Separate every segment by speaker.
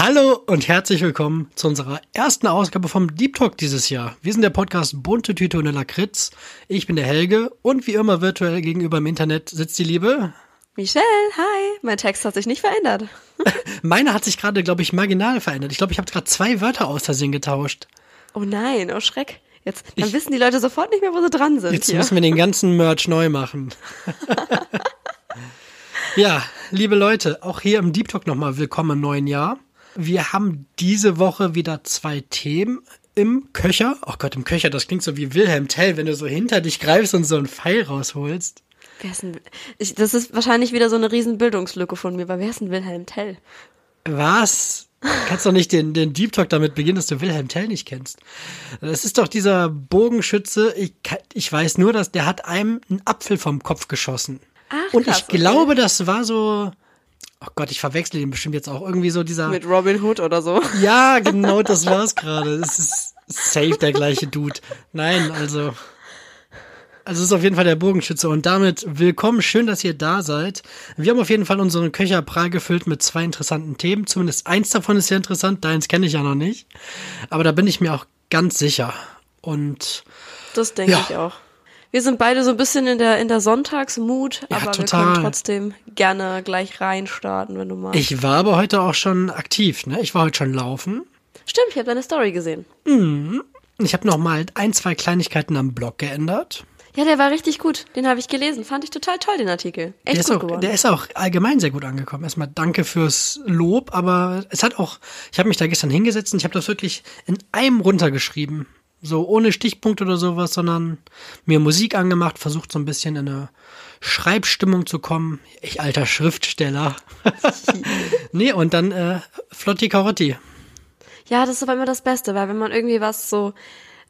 Speaker 1: Hallo und herzlich willkommen zu unserer ersten Ausgabe vom Deep Talk dieses Jahr. Wir sind der Podcast Bunte Tüte und Lakritz. Ich bin der Helge und wie immer virtuell gegenüber im Internet sitzt die Liebe.
Speaker 2: Michelle, hi. Mein Text hat sich nicht verändert.
Speaker 1: Meine hat sich gerade, glaube ich, marginal verändert. Ich glaube, ich habe gerade zwei Wörter aus Versehen getauscht.
Speaker 2: Oh nein, oh Schreck. Jetzt, dann ich, wissen die Leute sofort nicht mehr, wo sie dran sind.
Speaker 1: Jetzt hier. müssen wir den ganzen Merch neu machen. ja, liebe Leute, auch hier im Deep Talk nochmal willkommen im neuen Jahr. Wir haben diese Woche wieder zwei Themen im Köcher. Oh Gott, im Köcher, das klingt so wie Wilhelm Tell, wenn du so hinter dich greifst und so einen Pfeil rausholst.
Speaker 2: Wer ist denn, ich, das ist wahrscheinlich wieder so eine riesen Bildungslücke von mir, weil wer ist denn Wilhelm Tell?
Speaker 1: Was? kannst doch nicht den, den Deep Talk damit beginnen, dass du Wilhelm Tell nicht kennst. Das ist doch dieser Bogenschütze. Ich, ich weiß nur, dass der hat einem einen Apfel vom Kopf geschossen. Ach, und krass, ich glaube, okay. das war so Oh Gott, ich verwechsel ihn bestimmt jetzt auch irgendwie so dieser.
Speaker 2: Mit Robin Hood oder so.
Speaker 1: Ja, genau, das war's gerade. Das ist safe der gleiche Dude. Nein, also. Also es ist auf jeden Fall der Bogenschütze und damit willkommen, schön, dass ihr da seid. Wir haben auf jeden Fall unseren Köcher prall gefüllt mit zwei interessanten Themen. Zumindest eins davon ist sehr interessant, deins kenne ich ja noch nicht. Aber da bin ich mir auch ganz sicher. Und
Speaker 2: das denke ja. ich auch wir sind beide so ein bisschen in der, in der Sonntagsmut, ja, aber total. wir können trotzdem gerne gleich reinstarten, wenn du magst.
Speaker 1: Ich war aber heute auch schon aktiv, ne? Ich war heute schon laufen.
Speaker 2: Stimmt, ich habe deine Story gesehen.
Speaker 1: Mhm. Ich habe noch mal ein, zwei Kleinigkeiten am Blog geändert.
Speaker 2: Ja, der war richtig gut. Den habe ich gelesen. Fand ich total toll, den Artikel. Echt
Speaker 1: der ist, auch, geworden. der ist auch allgemein sehr gut angekommen. Erstmal danke fürs Lob, aber es hat auch, ich habe mich da gestern hingesetzt und ich habe das wirklich in einem runtergeschrieben. So ohne Stichpunkt oder sowas, sondern mir Musik angemacht, versucht so ein bisschen in eine Schreibstimmung zu kommen. Ich alter Schriftsteller. nee, und dann äh, Flotti Carotti.
Speaker 2: Ja, das ist aber immer das Beste, weil wenn man irgendwie was so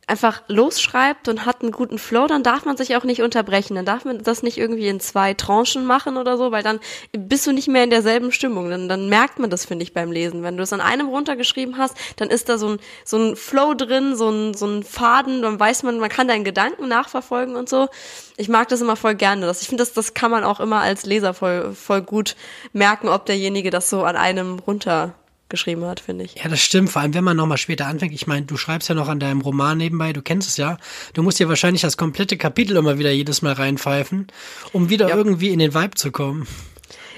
Speaker 2: einfach losschreibt und hat einen guten Flow, dann darf man sich auch nicht unterbrechen. Dann darf man das nicht irgendwie in zwei Tranchen machen oder so, weil dann bist du nicht mehr in derselben Stimmung. Dann, dann merkt man das, finde ich, beim Lesen. Wenn du es an einem runtergeschrieben hast, dann ist da so ein, so ein Flow drin, so ein, so ein Faden, dann weiß man, man kann deinen Gedanken nachverfolgen und so. Ich mag das immer voll gerne. Das, ich finde, das, das kann man auch immer als Leser voll, voll gut merken, ob derjenige das so an einem runter geschrieben hat, finde ich.
Speaker 1: Ja, das stimmt. Vor allem, wenn man nochmal später anfängt. Ich meine, du schreibst ja noch an deinem Roman nebenbei, du kennst es ja. Du musst dir wahrscheinlich das komplette Kapitel immer wieder jedes Mal reinpfeifen, um wieder ja. irgendwie in den Vibe zu kommen.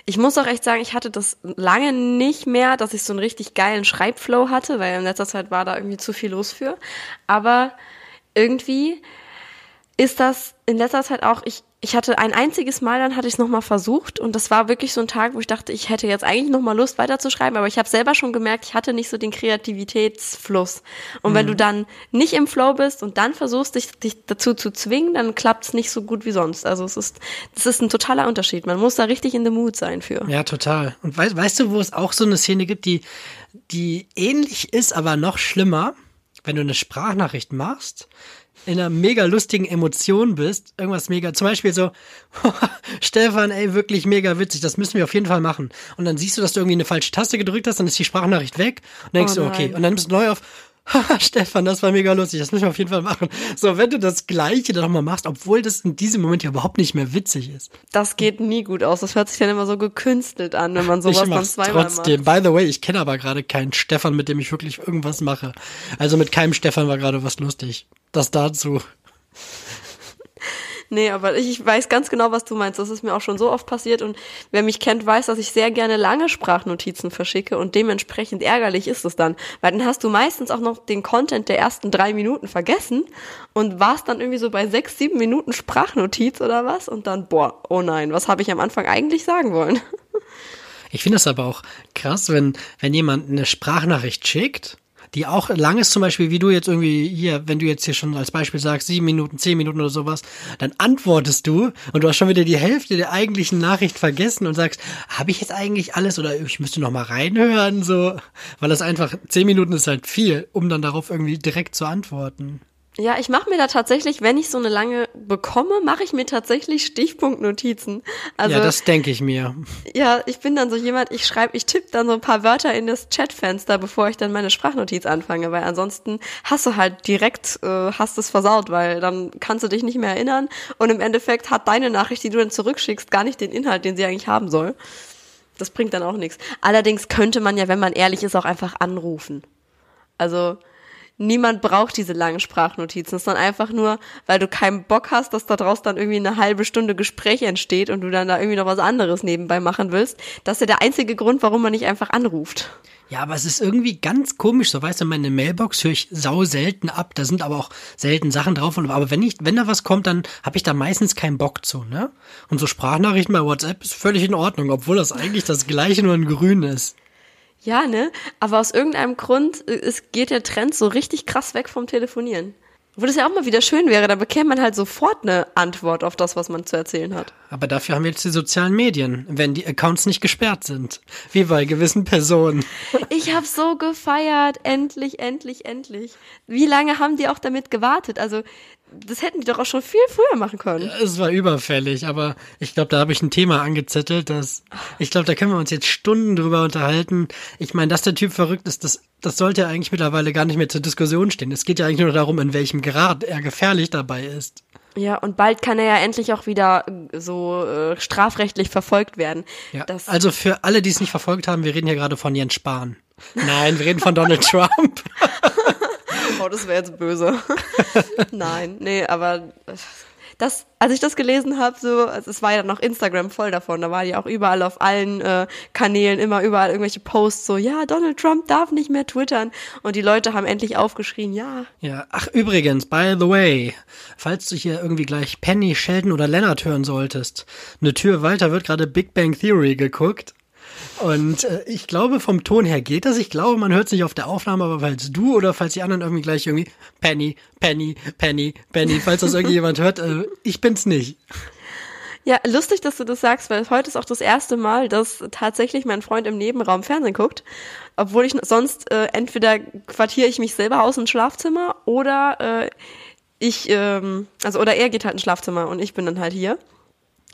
Speaker 2: Ich muss auch echt sagen, ich hatte das lange nicht mehr, dass ich so einen richtig geilen Schreibflow hatte, weil in letzter Zeit war da irgendwie zu viel los für. Aber irgendwie ist das in letzter Zeit auch, ich, ich hatte ein einziges Mal, dann hatte ich es nochmal versucht und das war wirklich so ein Tag, wo ich dachte, ich hätte jetzt eigentlich nochmal Lust weiterzuschreiben, aber ich habe selber schon gemerkt, ich hatte nicht so den Kreativitätsfluss. Und mhm. wenn du dann nicht im Flow bist und dann versuchst, dich, dich dazu zu zwingen, dann klappt es nicht so gut wie sonst. Also es ist, das ist ein totaler Unterschied. Man muss da richtig in the mood sein für.
Speaker 1: Ja, total. Und weißt, weißt du, wo es auch so eine Szene gibt, die, die ähnlich ist, aber noch schlimmer? Wenn du eine Sprachnachricht machst, in einer mega lustigen Emotion bist, irgendwas mega, zum Beispiel so, Stefan, ey, wirklich mega witzig, das müssen wir auf jeden Fall machen. Und dann siehst du, dass du irgendwie eine falsche Taste gedrückt hast, dann ist die Sprachnachricht weg. Und denkst oh du, okay, und dann bist du neu auf, Stefan, das war mega lustig, das müssen wir auf jeden Fall machen. So, wenn du das Gleiche dann nochmal machst, obwohl das in diesem Moment ja überhaupt nicht mehr witzig ist.
Speaker 2: Das geht nie gut aus. Das hört sich dann immer so gekünstelt an, wenn man sowas dann zweimal trotzdem.
Speaker 1: macht. By the way, ich kenne aber gerade keinen Stefan, mit dem ich wirklich irgendwas mache. Also mit keinem Stefan war gerade was lustig. Das dazu.
Speaker 2: Nee, aber ich weiß ganz genau, was du meinst. Das ist mir auch schon so oft passiert. Und wer mich kennt, weiß, dass ich sehr gerne lange Sprachnotizen verschicke. Und dementsprechend ärgerlich ist es dann, weil dann hast du meistens auch noch den Content der ersten drei Minuten vergessen. Und warst dann irgendwie so bei sechs, sieben Minuten Sprachnotiz oder was? Und dann, boah, oh nein, was habe ich am Anfang eigentlich sagen wollen?
Speaker 1: Ich finde das aber auch krass, wenn, wenn jemand eine Sprachnachricht schickt die auch lang ist, zum Beispiel, wie du jetzt irgendwie hier, wenn du jetzt hier schon als Beispiel sagst, sieben Minuten, zehn Minuten oder sowas, dann antwortest du und du hast schon wieder die Hälfte der eigentlichen Nachricht vergessen und sagst, habe ich jetzt eigentlich alles oder ich müsste noch mal reinhören, so, weil das einfach, zehn Minuten ist halt viel, um dann darauf irgendwie direkt zu antworten.
Speaker 2: Ja, ich mache mir da tatsächlich, wenn ich so eine lange bekomme, mache ich mir tatsächlich Stichpunktnotizen.
Speaker 1: Also, ja, das denke ich mir.
Speaker 2: Ja, ich bin dann so jemand, ich schreibe, ich tippe dann so ein paar Wörter in das Chatfenster, bevor ich dann meine Sprachnotiz anfange, weil ansonsten hast du halt direkt, äh, hast es versaut, weil dann kannst du dich nicht mehr erinnern und im Endeffekt hat deine Nachricht, die du dann zurückschickst, gar nicht den Inhalt, den sie eigentlich haben soll. Das bringt dann auch nichts. Allerdings könnte man ja, wenn man ehrlich ist, auch einfach anrufen. Also niemand braucht diese langen Sprachnotizen. Es ist dann einfach nur, weil du keinen Bock hast, dass da draus dann irgendwie eine halbe Stunde Gespräch entsteht und du dann da irgendwie noch was anderes nebenbei machen willst. Das ist ja der einzige Grund, warum man nicht einfach anruft.
Speaker 1: Ja, aber es ist irgendwie ganz komisch. So, weißt du, meine Mailbox höre ich sau selten ab. Da sind aber auch selten Sachen drauf. Aber wenn ich, wenn da was kommt, dann habe ich da meistens keinen Bock zu, ne? Und so Sprachnachrichten bei WhatsApp ist völlig in Ordnung, obwohl das eigentlich das gleiche nur in grün ist.
Speaker 2: Ja, ne? Aber aus irgendeinem Grund äh, es geht der Trend so richtig krass weg vom Telefonieren. Wo das ja auch mal wieder schön wäre, da bekäme man halt sofort eine Antwort auf das, was man zu erzählen hat.
Speaker 1: Aber dafür haben wir jetzt die sozialen Medien, wenn die Accounts nicht gesperrt sind. Wie bei gewissen Personen.
Speaker 2: Ich habe so gefeiert. Endlich, endlich, endlich. Wie lange haben die auch damit gewartet? Also das hätten die doch auch schon viel früher machen können.
Speaker 1: Es war überfällig, aber ich glaube, da habe ich ein Thema angezettelt, das ich glaube, da können wir uns jetzt Stunden drüber unterhalten. Ich meine, dass der Typ verrückt ist, das, das sollte ja eigentlich mittlerweile gar nicht mehr zur Diskussion stehen. Es geht ja eigentlich nur darum, in welchem Grad er gefährlich dabei ist.
Speaker 2: Ja, und bald kann er ja endlich auch wieder äh, so äh, strafrechtlich verfolgt werden.
Speaker 1: Ja, also für alle, die es nicht verfolgt haben, wir reden hier gerade von Jens Spahn. Nein, wir reden von Donald Trump.
Speaker 2: Oh, das wäre jetzt böse. Nein, nee, aber das, als ich das gelesen habe, so, also es war ja noch Instagram voll davon, da war ja auch überall auf allen äh, Kanälen immer überall irgendwelche Posts so, ja, Donald Trump darf nicht mehr twittern und die Leute haben endlich aufgeschrien, ja.
Speaker 1: Ja, ach übrigens, by the way, falls du hier irgendwie gleich Penny, Sheldon oder Leonard hören solltest, eine Tür weiter wird gerade Big Bang Theory geguckt und äh, ich glaube, vom Ton her geht das. Ich glaube, man hört es nicht auf der Aufnahme, aber falls du oder falls die anderen irgendwie gleich irgendwie Penny, Penny, Penny, Penny, falls das irgendjemand hört, äh, ich bin's nicht.
Speaker 2: Ja, lustig, dass du das sagst, weil heute ist auch das erste Mal, dass tatsächlich mein Freund im Nebenraum Fernsehen guckt. Obwohl ich sonst äh, entweder quartiere ich mich selber aus ins Schlafzimmer oder äh, ich, ähm, also oder er geht halt ins Schlafzimmer und ich bin dann halt hier.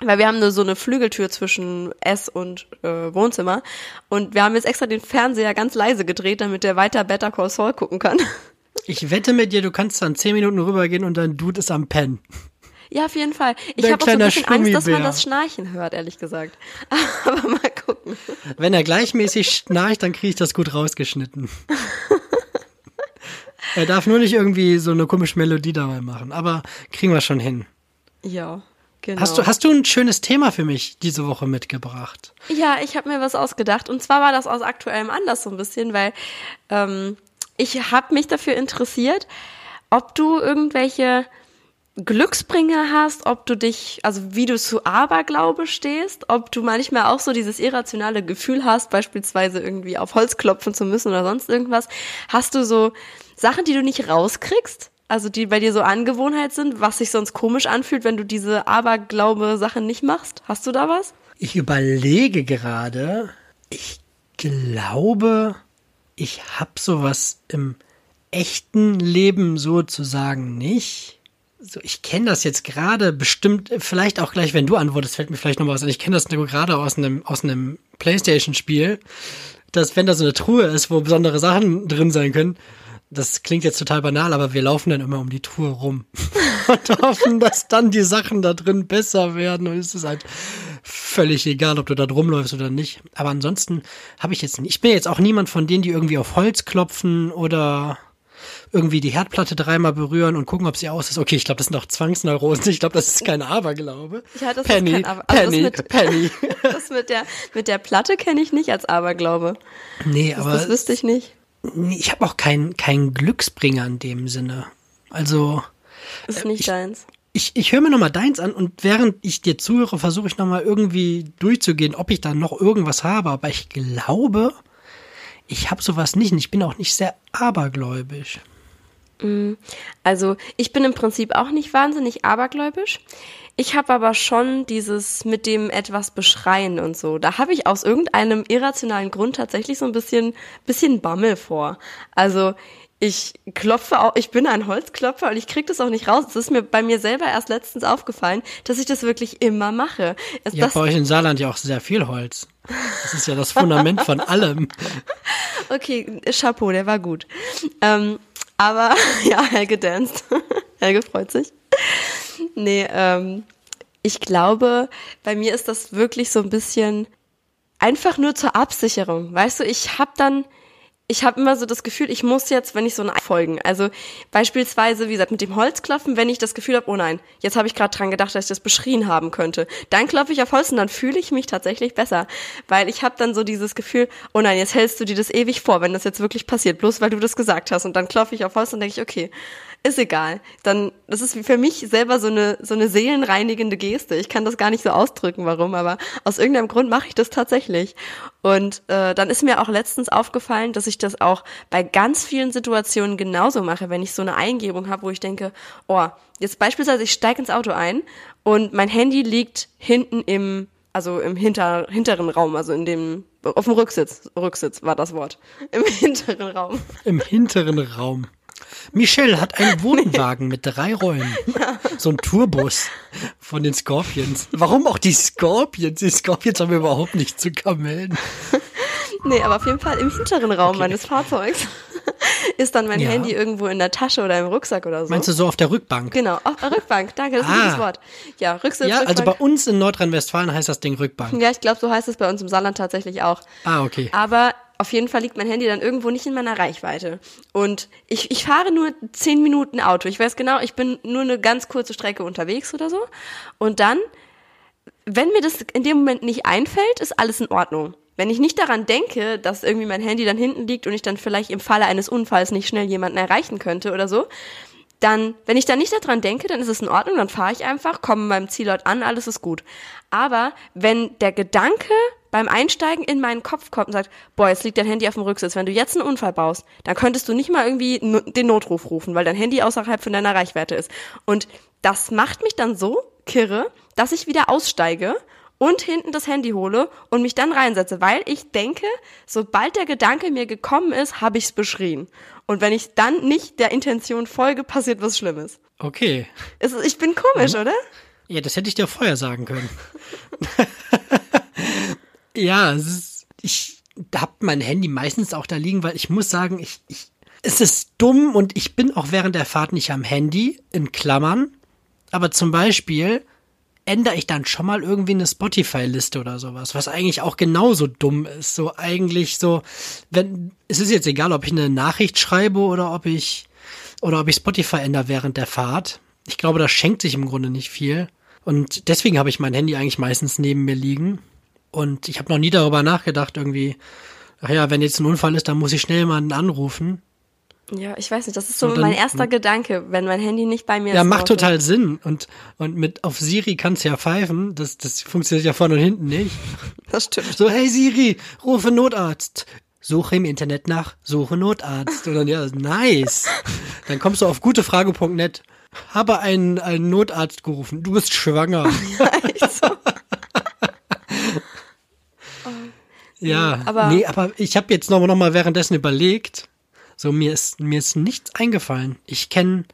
Speaker 2: Weil wir haben nur so eine Flügeltür zwischen Ess- und äh, Wohnzimmer. Und wir haben jetzt extra den Fernseher ganz leise gedreht, damit der weiter Better Call Saul gucken kann.
Speaker 1: Ich wette mit dir, du kannst dann zehn Minuten rübergehen und dein Dude ist am Pen.
Speaker 2: Ja, auf jeden Fall. Ich habe auch so ein bisschen Angst, dass man das Schnarchen hört, ehrlich gesagt. Aber mal gucken.
Speaker 1: Wenn er gleichmäßig schnarcht, dann kriege ich das gut rausgeschnitten. er darf nur nicht irgendwie so eine komische Melodie dabei machen, aber kriegen wir schon hin.
Speaker 2: Ja.
Speaker 1: Genau. Hast, du, hast du ein schönes Thema für mich diese Woche mitgebracht?
Speaker 2: Ja, ich habe mir was ausgedacht. Und zwar war das aus aktuellem Anlass so ein bisschen, weil ähm, ich habe mich dafür interessiert, ob du irgendwelche Glücksbringer hast, ob du dich, also wie du zu Aberglaube stehst, ob du manchmal auch so dieses irrationale Gefühl hast, beispielsweise irgendwie auf Holz klopfen zu müssen oder sonst irgendwas. Hast du so Sachen, die du nicht rauskriegst? Also die bei dir so Angewohnheit sind, was sich sonst komisch anfühlt, wenn du diese Aberglaube-Sachen nicht machst? Hast du da was?
Speaker 1: Ich überlege gerade. Ich glaube, ich habe sowas im echten Leben sozusagen nicht. So, ich kenne das jetzt gerade bestimmt, vielleicht auch gleich, wenn du antwortest, fällt mir vielleicht noch was an. Ich kenne das gerade aus einem, aus einem Playstation-Spiel, dass wenn da so eine Truhe ist, wo besondere Sachen drin sein können, das klingt jetzt total banal, aber wir laufen dann immer um die Tour rum und hoffen, dass dann die Sachen da drin besser werden. Und es ist halt völlig egal, ob du da rumläufst oder nicht. Aber ansonsten habe ich jetzt nicht. Ich bin jetzt auch niemand von denen, die irgendwie auf Holz klopfen oder irgendwie die Herdplatte dreimal berühren und gucken, ob sie aus ist. Okay, ich glaube, das sind auch Zwangsneurosen. Ich glaube, das ist kein Aberglaube.
Speaker 2: Ja, das
Speaker 1: Penny,
Speaker 2: ist kein Aber also
Speaker 1: Penny,
Speaker 2: das mit,
Speaker 1: Penny.
Speaker 2: das mit der, mit der Platte kenne ich nicht als Aberglaube.
Speaker 1: Nee,
Speaker 2: das,
Speaker 1: aber.
Speaker 2: Das wüsste ich nicht
Speaker 1: ich habe auch keinen kein Glücksbringer in dem Sinne. Also.
Speaker 2: Ist nicht
Speaker 1: ich,
Speaker 2: deins.
Speaker 1: Ich, ich höre mir nochmal deins an und während ich dir zuhöre, versuche ich nochmal irgendwie durchzugehen, ob ich da noch irgendwas habe. Aber ich glaube, ich habe sowas nicht und ich bin auch nicht sehr abergläubisch.
Speaker 2: Mm, also ich bin im Prinzip auch nicht wahnsinnig abergläubisch. Ich habe aber schon dieses mit dem etwas beschreien und so. Da habe ich aus irgendeinem irrationalen Grund tatsächlich so ein bisschen, bisschen Bammel vor. Also ich klopfe auch, ich bin ein Holzklopfer und ich krieg das auch nicht raus. Es ist mir bei mir selber erst letztens aufgefallen, dass ich das wirklich immer mache. Es,
Speaker 1: ja, bei euch in Saarland ja auch sehr viel Holz. Das ist ja das Fundament von allem.
Speaker 2: Okay, Chapeau, der war gut. Ähm, aber ja, Helge danced. Helge freut sich. Nee, ähm, ich glaube, bei mir ist das wirklich so ein bisschen einfach nur zur Absicherung. Weißt du, ich habe dann, ich habe immer so das Gefühl, ich muss jetzt, wenn ich so ein folgen. Also beispielsweise, wie gesagt, mit dem Holzklopfen, wenn ich das Gefühl habe, oh nein, jetzt habe ich gerade dran gedacht, dass ich das beschrien haben könnte. Dann klopfe ich auf Holz und dann fühle ich mich tatsächlich besser. Weil ich habe dann so dieses Gefühl, oh nein, jetzt hältst du dir das ewig vor, wenn das jetzt wirklich passiert, bloß weil du das gesagt hast. Und dann klopfe ich auf Holz und denke ich, okay, ist egal. Dann, das ist für mich selber so eine, so eine seelenreinigende Geste. Ich kann das gar nicht so ausdrücken, warum, aber aus irgendeinem Grund mache ich das tatsächlich. Und äh, dann ist mir auch letztens aufgefallen, dass ich das auch bei ganz vielen Situationen genauso mache, wenn ich so eine Eingebung habe, wo ich denke, oh, jetzt beispielsweise ich steige ins Auto ein und mein Handy liegt hinten im, also im hinter, hinteren Raum, also in dem, auf dem Rücksitz, Rücksitz war das Wort, im hinteren Raum.
Speaker 1: Im hinteren Raum. Michelle hat einen Wohnwagen mit drei Räumen. So ein Tourbus von den Scorpions. Warum auch die Scorpions? Die Scorpions haben überhaupt nichts zu Kamellen.
Speaker 2: Nee, aber auf jeden Fall im hinteren Raum okay. meines Fahrzeugs ist dann mein ja. Handy irgendwo in der Tasche oder im Rucksack oder so.
Speaker 1: Meinst du so auf der Rückbank?
Speaker 2: Genau, auf der Rückbank. Danke, das ist ah. ein gutes Wort. Ja, Rücksitz,
Speaker 1: Ja, also bei uns in Nordrhein-Westfalen heißt das Ding Rückbank.
Speaker 2: Ja, ich glaube, so heißt es bei uns im Saarland tatsächlich auch.
Speaker 1: Ah, okay.
Speaker 2: Aber auf jeden Fall liegt mein Handy dann irgendwo nicht in meiner Reichweite. Und ich, ich fahre nur zehn Minuten Auto. Ich weiß genau, ich bin nur eine ganz kurze Strecke unterwegs oder so. Und dann, wenn mir das in dem Moment nicht einfällt, ist alles in Ordnung. Wenn ich nicht daran denke, dass irgendwie mein Handy dann hinten liegt und ich dann vielleicht im Falle eines Unfalls nicht schnell jemanden erreichen könnte oder so, dann, wenn ich da nicht daran denke, dann ist es in Ordnung, dann fahre ich einfach, komme beim Zielort an, alles ist gut. Aber wenn der Gedanke beim Einsteigen in meinen Kopf kommt und sagt, boah, jetzt liegt dein Handy auf dem Rücksitz, wenn du jetzt einen Unfall baust, dann könntest du nicht mal irgendwie den Notruf rufen, weil dein Handy außerhalb von deiner Reichweite ist. Und das macht mich dann so kirre, dass ich wieder aussteige und hinten das Handy hole und mich dann reinsetze, weil ich denke, sobald der Gedanke mir gekommen ist, habe ich es beschrien. Und wenn ich dann nicht der Intention folge, passiert was Schlimmes.
Speaker 1: Okay.
Speaker 2: Es, ich bin komisch, mhm. oder?
Speaker 1: Ja, das hätte ich dir vorher sagen können. ja, ist, ich habe mein Handy meistens auch da liegen, weil ich muss sagen, ich, ich, es ist dumm und ich bin auch während der Fahrt nicht am Handy, in Klammern. Aber zum Beispiel ändere ich dann schon mal irgendwie eine Spotify-Liste oder sowas, was eigentlich auch genauso dumm ist. So eigentlich so, wenn, es ist jetzt egal, ob ich eine Nachricht schreibe oder ob ich, oder ob ich Spotify ändere während der Fahrt. Ich glaube, das schenkt sich im Grunde nicht viel. Und deswegen habe ich mein Handy eigentlich meistens neben mir liegen. Und ich habe noch nie darüber nachgedacht, irgendwie, ach ja, wenn jetzt ein Unfall ist, dann muss ich schnell jemanden anrufen.
Speaker 2: Ja, ich weiß nicht, das ist so dann, mein erster Gedanke, wenn mein Handy nicht bei mir
Speaker 1: ja, ist. Ja, macht total Sinn. Und, und mit auf Siri kannst du ja pfeifen. Das, das funktioniert ja vorne und hinten nicht.
Speaker 2: Das stimmt.
Speaker 1: So, hey Siri, rufe Notarzt. Suche im Internet nach, suche Notarzt. Und dann, ja, nice. Dann kommst du auf gutefrage.net. Habe einen, einen Notarzt gerufen. Du bist schwanger. Ja, echt so. ja, aber nee, aber ich habe jetzt noch, noch mal währenddessen überlegt, so, mir ist, mir ist nichts eingefallen. Ich kenne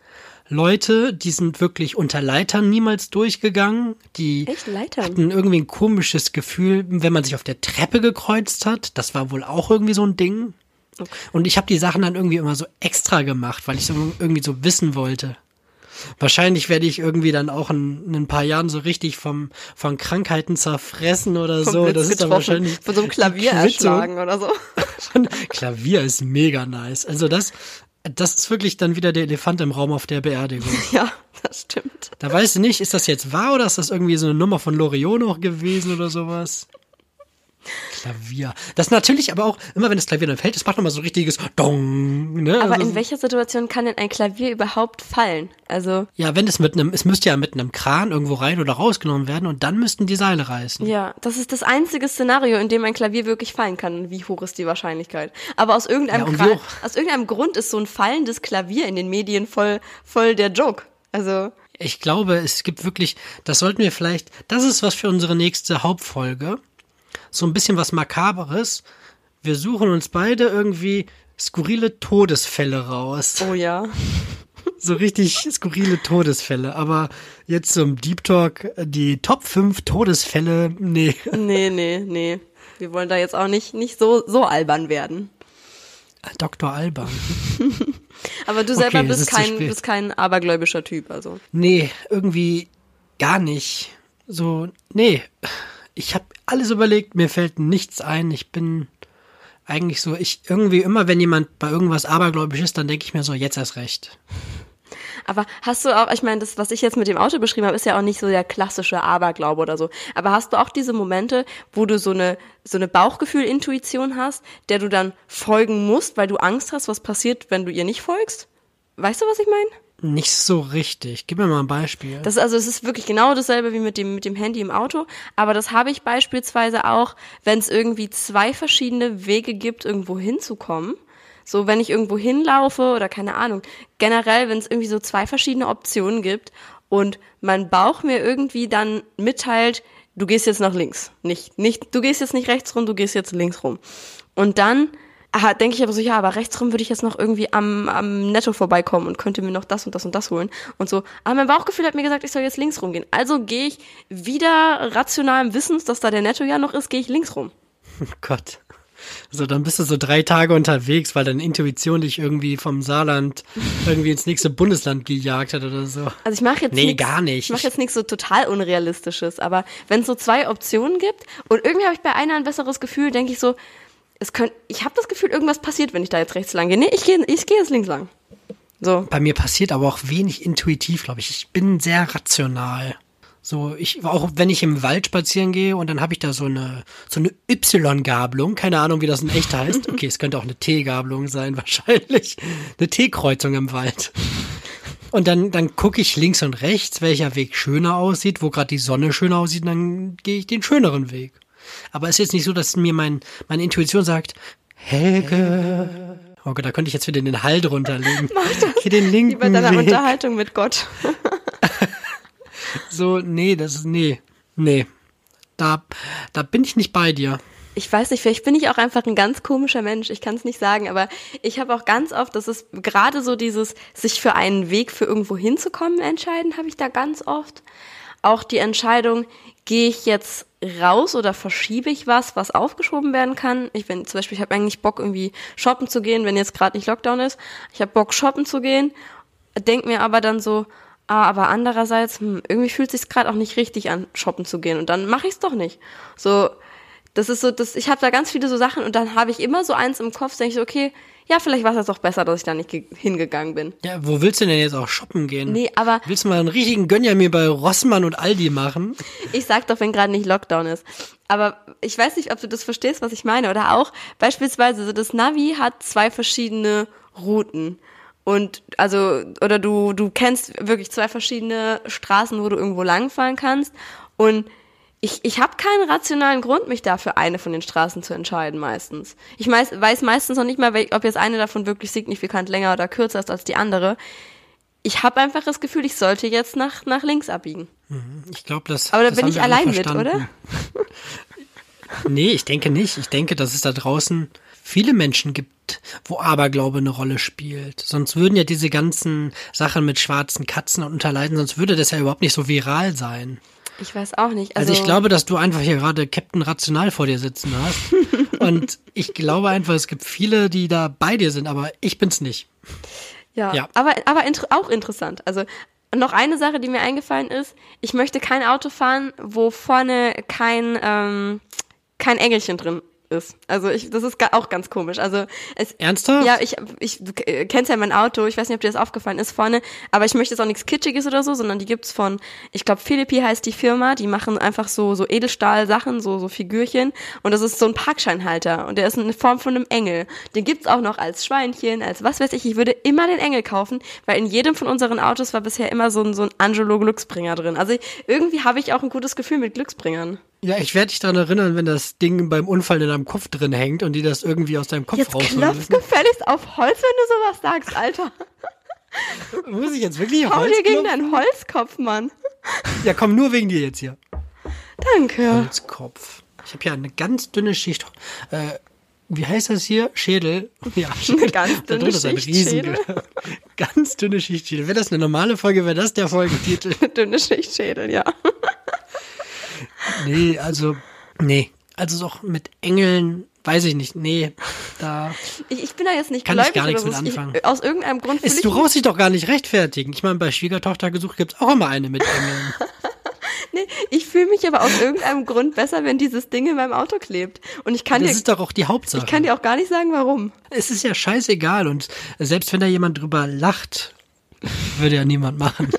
Speaker 1: Leute, die sind wirklich unter Leitern niemals durchgegangen. Die
Speaker 2: Echt, Leitern?
Speaker 1: hatten irgendwie ein komisches Gefühl, wenn man sich auf der Treppe gekreuzt hat. Das war wohl auch irgendwie so ein Ding. Okay. Und ich habe die Sachen dann irgendwie immer so extra gemacht, weil ich so irgendwie so wissen wollte. Wahrscheinlich werde ich irgendwie dann auch in, in, ein paar Jahren so richtig vom, von Krankheiten zerfressen oder vom so. Blitz
Speaker 2: das ist dann wahrscheinlich. Von so einem Klavier erschlagen oder so.
Speaker 1: Klavier ist mega nice. Also das, das ist wirklich dann wieder der Elefant im Raum auf der Beerdigung.
Speaker 2: Ja, das stimmt.
Speaker 1: Da weißt du nicht, ist das jetzt wahr oder ist das irgendwie so eine Nummer von Loriot noch gewesen oder sowas? Klavier. Das natürlich aber auch, immer wenn das Klavier dann fällt, das macht nochmal so ein richtiges Dong. Ne?
Speaker 2: Aber also, in welcher Situation kann denn ein Klavier überhaupt fallen? Also.
Speaker 1: Ja, wenn es mit einem, es müsste ja mit einem Kran irgendwo rein oder rausgenommen werden und dann müssten die Seile reißen.
Speaker 2: Ja, das ist das einzige Szenario, in dem ein Klavier wirklich fallen kann. Wie hoch ist die Wahrscheinlichkeit? Aber aus irgendeinem, ja, Kran, aus irgendeinem Grund ist so ein fallendes Klavier in den Medien voll, voll der Joke. Also.
Speaker 1: Ich glaube, es gibt wirklich, das sollten wir vielleicht, das ist was für unsere nächste Hauptfolge so ein bisschen was Makaberes. Wir suchen uns beide irgendwie skurrile Todesfälle raus.
Speaker 2: Oh ja.
Speaker 1: So richtig skurrile Todesfälle. Aber jetzt zum Deep Talk, die Top 5 Todesfälle, nee.
Speaker 2: Nee, nee, nee. Wir wollen da jetzt auch nicht, nicht so, so albern werden.
Speaker 1: Dr. Alban.
Speaker 2: Aber du selber okay, bist, kein, bist kein abergläubischer Typ, also.
Speaker 1: Nee, irgendwie gar nicht. So, nee Ich habe alles überlegt, mir fällt nichts ein. Ich bin eigentlich so, ich irgendwie immer, wenn jemand bei irgendwas abergläubisch ist, dann denke ich mir so, jetzt erst recht.
Speaker 2: Aber hast du auch, ich meine, das, was ich jetzt mit dem Auto beschrieben habe, ist ja auch nicht so der klassische Aberglaube oder so. Aber hast du auch diese Momente, wo du so eine, so eine Bauchgefühl-Intuition hast, der du dann folgen musst, weil du Angst hast, was passiert, wenn du ihr nicht folgst? Weißt du, was ich meine?
Speaker 1: Nicht so richtig. Gib mir mal ein Beispiel.
Speaker 2: Das also, es ist wirklich genau dasselbe wie mit dem, mit dem Handy im Auto. Aber das habe ich beispielsweise auch, wenn es irgendwie zwei verschiedene Wege gibt, irgendwo hinzukommen. So, wenn ich irgendwo hinlaufe oder keine Ahnung. Generell, wenn es irgendwie so zwei verschiedene Optionen gibt und mein Bauch mir irgendwie dann mitteilt, du gehst jetzt nach links. Nicht, nicht, du gehst jetzt nicht rechts rum, du gehst jetzt links rum. Und dann aha, denke ich aber so, ja, aber rechtsrum würde ich jetzt noch irgendwie am, am Netto vorbeikommen und könnte mir noch das und das und das holen. Und so, aber mein Bauchgefühl hat mir gesagt, ich soll jetzt links rumgehen. Also gehe ich wieder rationalem Wissens, dass da der Netto ja noch ist, gehe ich links rum.
Speaker 1: Oh Gott. So, dann bist du so drei Tage unterwegs, weil deine Intuition dich irgendwie vom Saarland irgendwie ins nächste Bundesland gejagt hat oder so.
Speaker 2: Also ich mache jetzt
Speaker 1: Nee,
Speaker 2: nix,
Speaker 1: gar nicht.
Speaker 2: Ich mache jetzt nichts so total unrealistisches, aber wenn es so zwei Optionen gibt und irgendwie habe ich bei einer ein besseres Gefühl, denke ich so, es könnte, ich habe das Gefühl, irgendwas passiert, wenn ich da jetzt rechts lang gehe. Nee, ich gehe ich gehe jetzt links lang. So.
Speaker 1: Bei mir passiert aber auch wenig intuitiv, glaube ich. Ich bin sehr rational. So, ich, auch wenn ich im Wald spazieren gehe und dann habe ich da so eine, so eine Y-Gabelung, keine Ahnung, wie das in echt heißt. Okay, es könnte auch eine T-Gabelung sein, wahrscheinlich. Eine T-Kreuzung im Wald. Und dann, dann gucke ich links und rechts, welcher Weg schöner aussieht, wo gerade die Sonne schöner aussieht, und dann gehe ich den schöneren Weg. Aber es ist jetzt nicht so, dass mir mein, meine Intuition sagt, Helge. Oh Gott, da könnte ich jetzt wieder den Hall drunter legen.
Speaker 2: Mach das.
Speaker 1: Hier den linken
Speaker 2: Wie bei deiner
Speaker 1: Weg.
Speaker 2: Unterhaltung mit Gott.
Speaker 1: So, nee, das ist, nee, nee. Da, da bin ich nicht bei dir.
Speaker 2: Ich weiß nicht, vielleicht bin ich auch einfach ein ganz komischer Mensch. Ich kann es nicht sagen, aber ich habe auch ganz oft, das ist gerade so dieses, sich für einen Weg für irgendwo hinzukommen entscheiden, habe ich da ganz oft. Auch die Entscheidung, gehe ich jetzt raus oder verschiebe ich was, was aufgeschoben werden kann. Ich bin zum Beispiel, ich habe eigentlich Bock irgendwie shoppen zu gehen, wenn jetzt gerade nicht Lockdown ist. Ich habe Bock shoppen zu gehen, denk mir aber dann so, ah, aber andererseits, hm, irgendwie fühlt sich gerade auch nicht richtig an, shoppen zu gehen und dann mache ich es doch nicht. So, das ist so, das, ich habe da ganz viele so Sachen und dann habe ich immer so eins im Kopf, denke ich so, okay, ja, vielleicht war es jetzt auch besser, dass ich da nicht ge- hingegangen bin.
Speaker 1: Ja, wo willst du denn jetzt auch shoppen gehen?
Speaker 2: Nee, aber
Speaker 1: Willst du mal einen richtigen Gönner mir bei Rossmann und Aldi machen?
Speaker 2: Ich sag doch, wenn gerade nicht Lockdown ist. Aber ich weiß nicht, ob du das verstehst, was ich meine. Oder auch beispielsweise, so das Navi hat zwei verschiedene Routen. Und also, oder du, du kennst wirklich zwei verschiedene Straßen, wo du irgendwo langfahren kannst. Und ich, ich habe keinen rationalen Grund, mich da für eine von den Straßen zu entscheiden meistens. Ich meist, weiß meistens noch nicht mal, ob jetzt eine davon wirklich signifikant länger oder kürzer ist als die andere. Ich habe einfach das Gefühl, ich sollte jetzt nach, nach links abbiegen.
Speaker 1: Ich glaube, das.
Speaker 2: Aber da
Speaker 1: das
Speaker 2: bin ich allein mit,
Speaker 1: verstanden. Nee, ich denke nicht. Ich denke, dass es da draußen viele Menschen gibt, wo Aberglaube eine Rolle spielt. Sonst würden ja diese ganzen Sachen mit schwarzen Katzen und Unterleiden, sonst würde das ja überhaupt nicht so viral sein.
Speaker 2: Ich weiß auch nicht.
Speaker 1: Also,
Speaker 2: Also,
Speaker 1: ich glaube, dass du einfach hier gerade Captain Rational vor dir sitzen hast. und ich glaube einfach, es gibt viele, die da bei dir sind, aber ich bin's nicht.
Speaker 2: Ja,
Speaker 1: Ja.
Speaker 2: aber, aber inter auch interessant. Also noch eine Sache, die mir eingefallen ist, ich möchte kein Auto fahren, wo vorne kein, ähm, kein Engelchen drin ist. Also ich, das ist auch ganz komisch. Also es,
Speaker 1: Ernsthaft?
Speaker 2: ja, ich, ich, du kennst ja mein Auto, ich weiß nicht, ob dir das aufgefallen ist vorne, aber ich möchte jetzt auch nichts Kitschiges oder so, sondern die gibt's von, ich glaube, Philippi heißt die Firma, die machen einfach so, so Edelstahl-Sachen, so, so Figürchen und das ist so ein Parkscheinhalter und der ist in Form von einem Engel. Den gibt's auch noch als Schweinchen, als was weiß ich, ich würde immer den Engel kaufen, weil in jedem von unseren Autos war bisher immer so ein, so ein Angelo Glücksbringer drin. Also irgendwie habe ich auch ein gutes Gefühl mit Glücksbringern.
Speaker 1: Ja, ich werde dich daran erinnern, wenn das Ding beim Unfall in deinem Kopf drin hängt und die das irgendwie aus deinem Kopf
Speaker 2: Jetzt
Speaker 1: rausholen
Speaker 2: klopf gefälligst auf Holz, wenn du sowas sagst, Alter.
Speaker 1: Muss ich jetzt wirklich
Speaker 2: Hau
Speaker 1: Holz
Speaker 2: dir gegen
Speaker 1: klopfen?
Speaker 2: deinen Holzkopf, Mann.
Speaker 1: Ja, komm, nur wegen dir jetzt hier.
Speaker 2: Danke.
Speaker 1: Holzkopf. Ich habe hier eine ganz dünne Schicht. Äh, wie heißt das hier? Schädel. Ja, Schädel.
Speaker 2: ganz
Speaker 1: Da
Speaker 2: dünne
Speaker 1: ist ein
Speaker 2: Schicht Schädel.
Speaker 1: ganz dünne Schicht Schädel. Wäre das eine normale Folge, wäre das der Folgentitel.
Speaker 2: Dünne Schichtschädel, ja.
Speaker 1: Nee, also, nee. Also doch mit Engeln, weiß ich nicht. Nee, da.
Speaker 2: Ich, ich bin da jetzt nicht
Speaker 1: Kann ich gar nichts mit anfangen.
Speaker 2: Ich, aus irgendeinem Grund
Speaker 1: Ist, du brauchst dich doch gar nicht rechtfertigen. Ich meine, bei Schwiegertochter gesucht gibt's auch immer eine mit Engeln.
Speaker 2: Nee, ich fühle mich aber aus irgendeinem Grund besser, wenn dieses Ding in meinem Auto klebt. Und ich kann
Speaker 1: Das
Speaker 2: dir,
Speaker 1: ist doch auch die Hauptsache.
Speaker 2: ich kann dir auch gar nicht sagen, warum.
Speaker 1: es ist ja scheißegal und selbst wenn da jemand drüber lacht, würde ja niemand machen.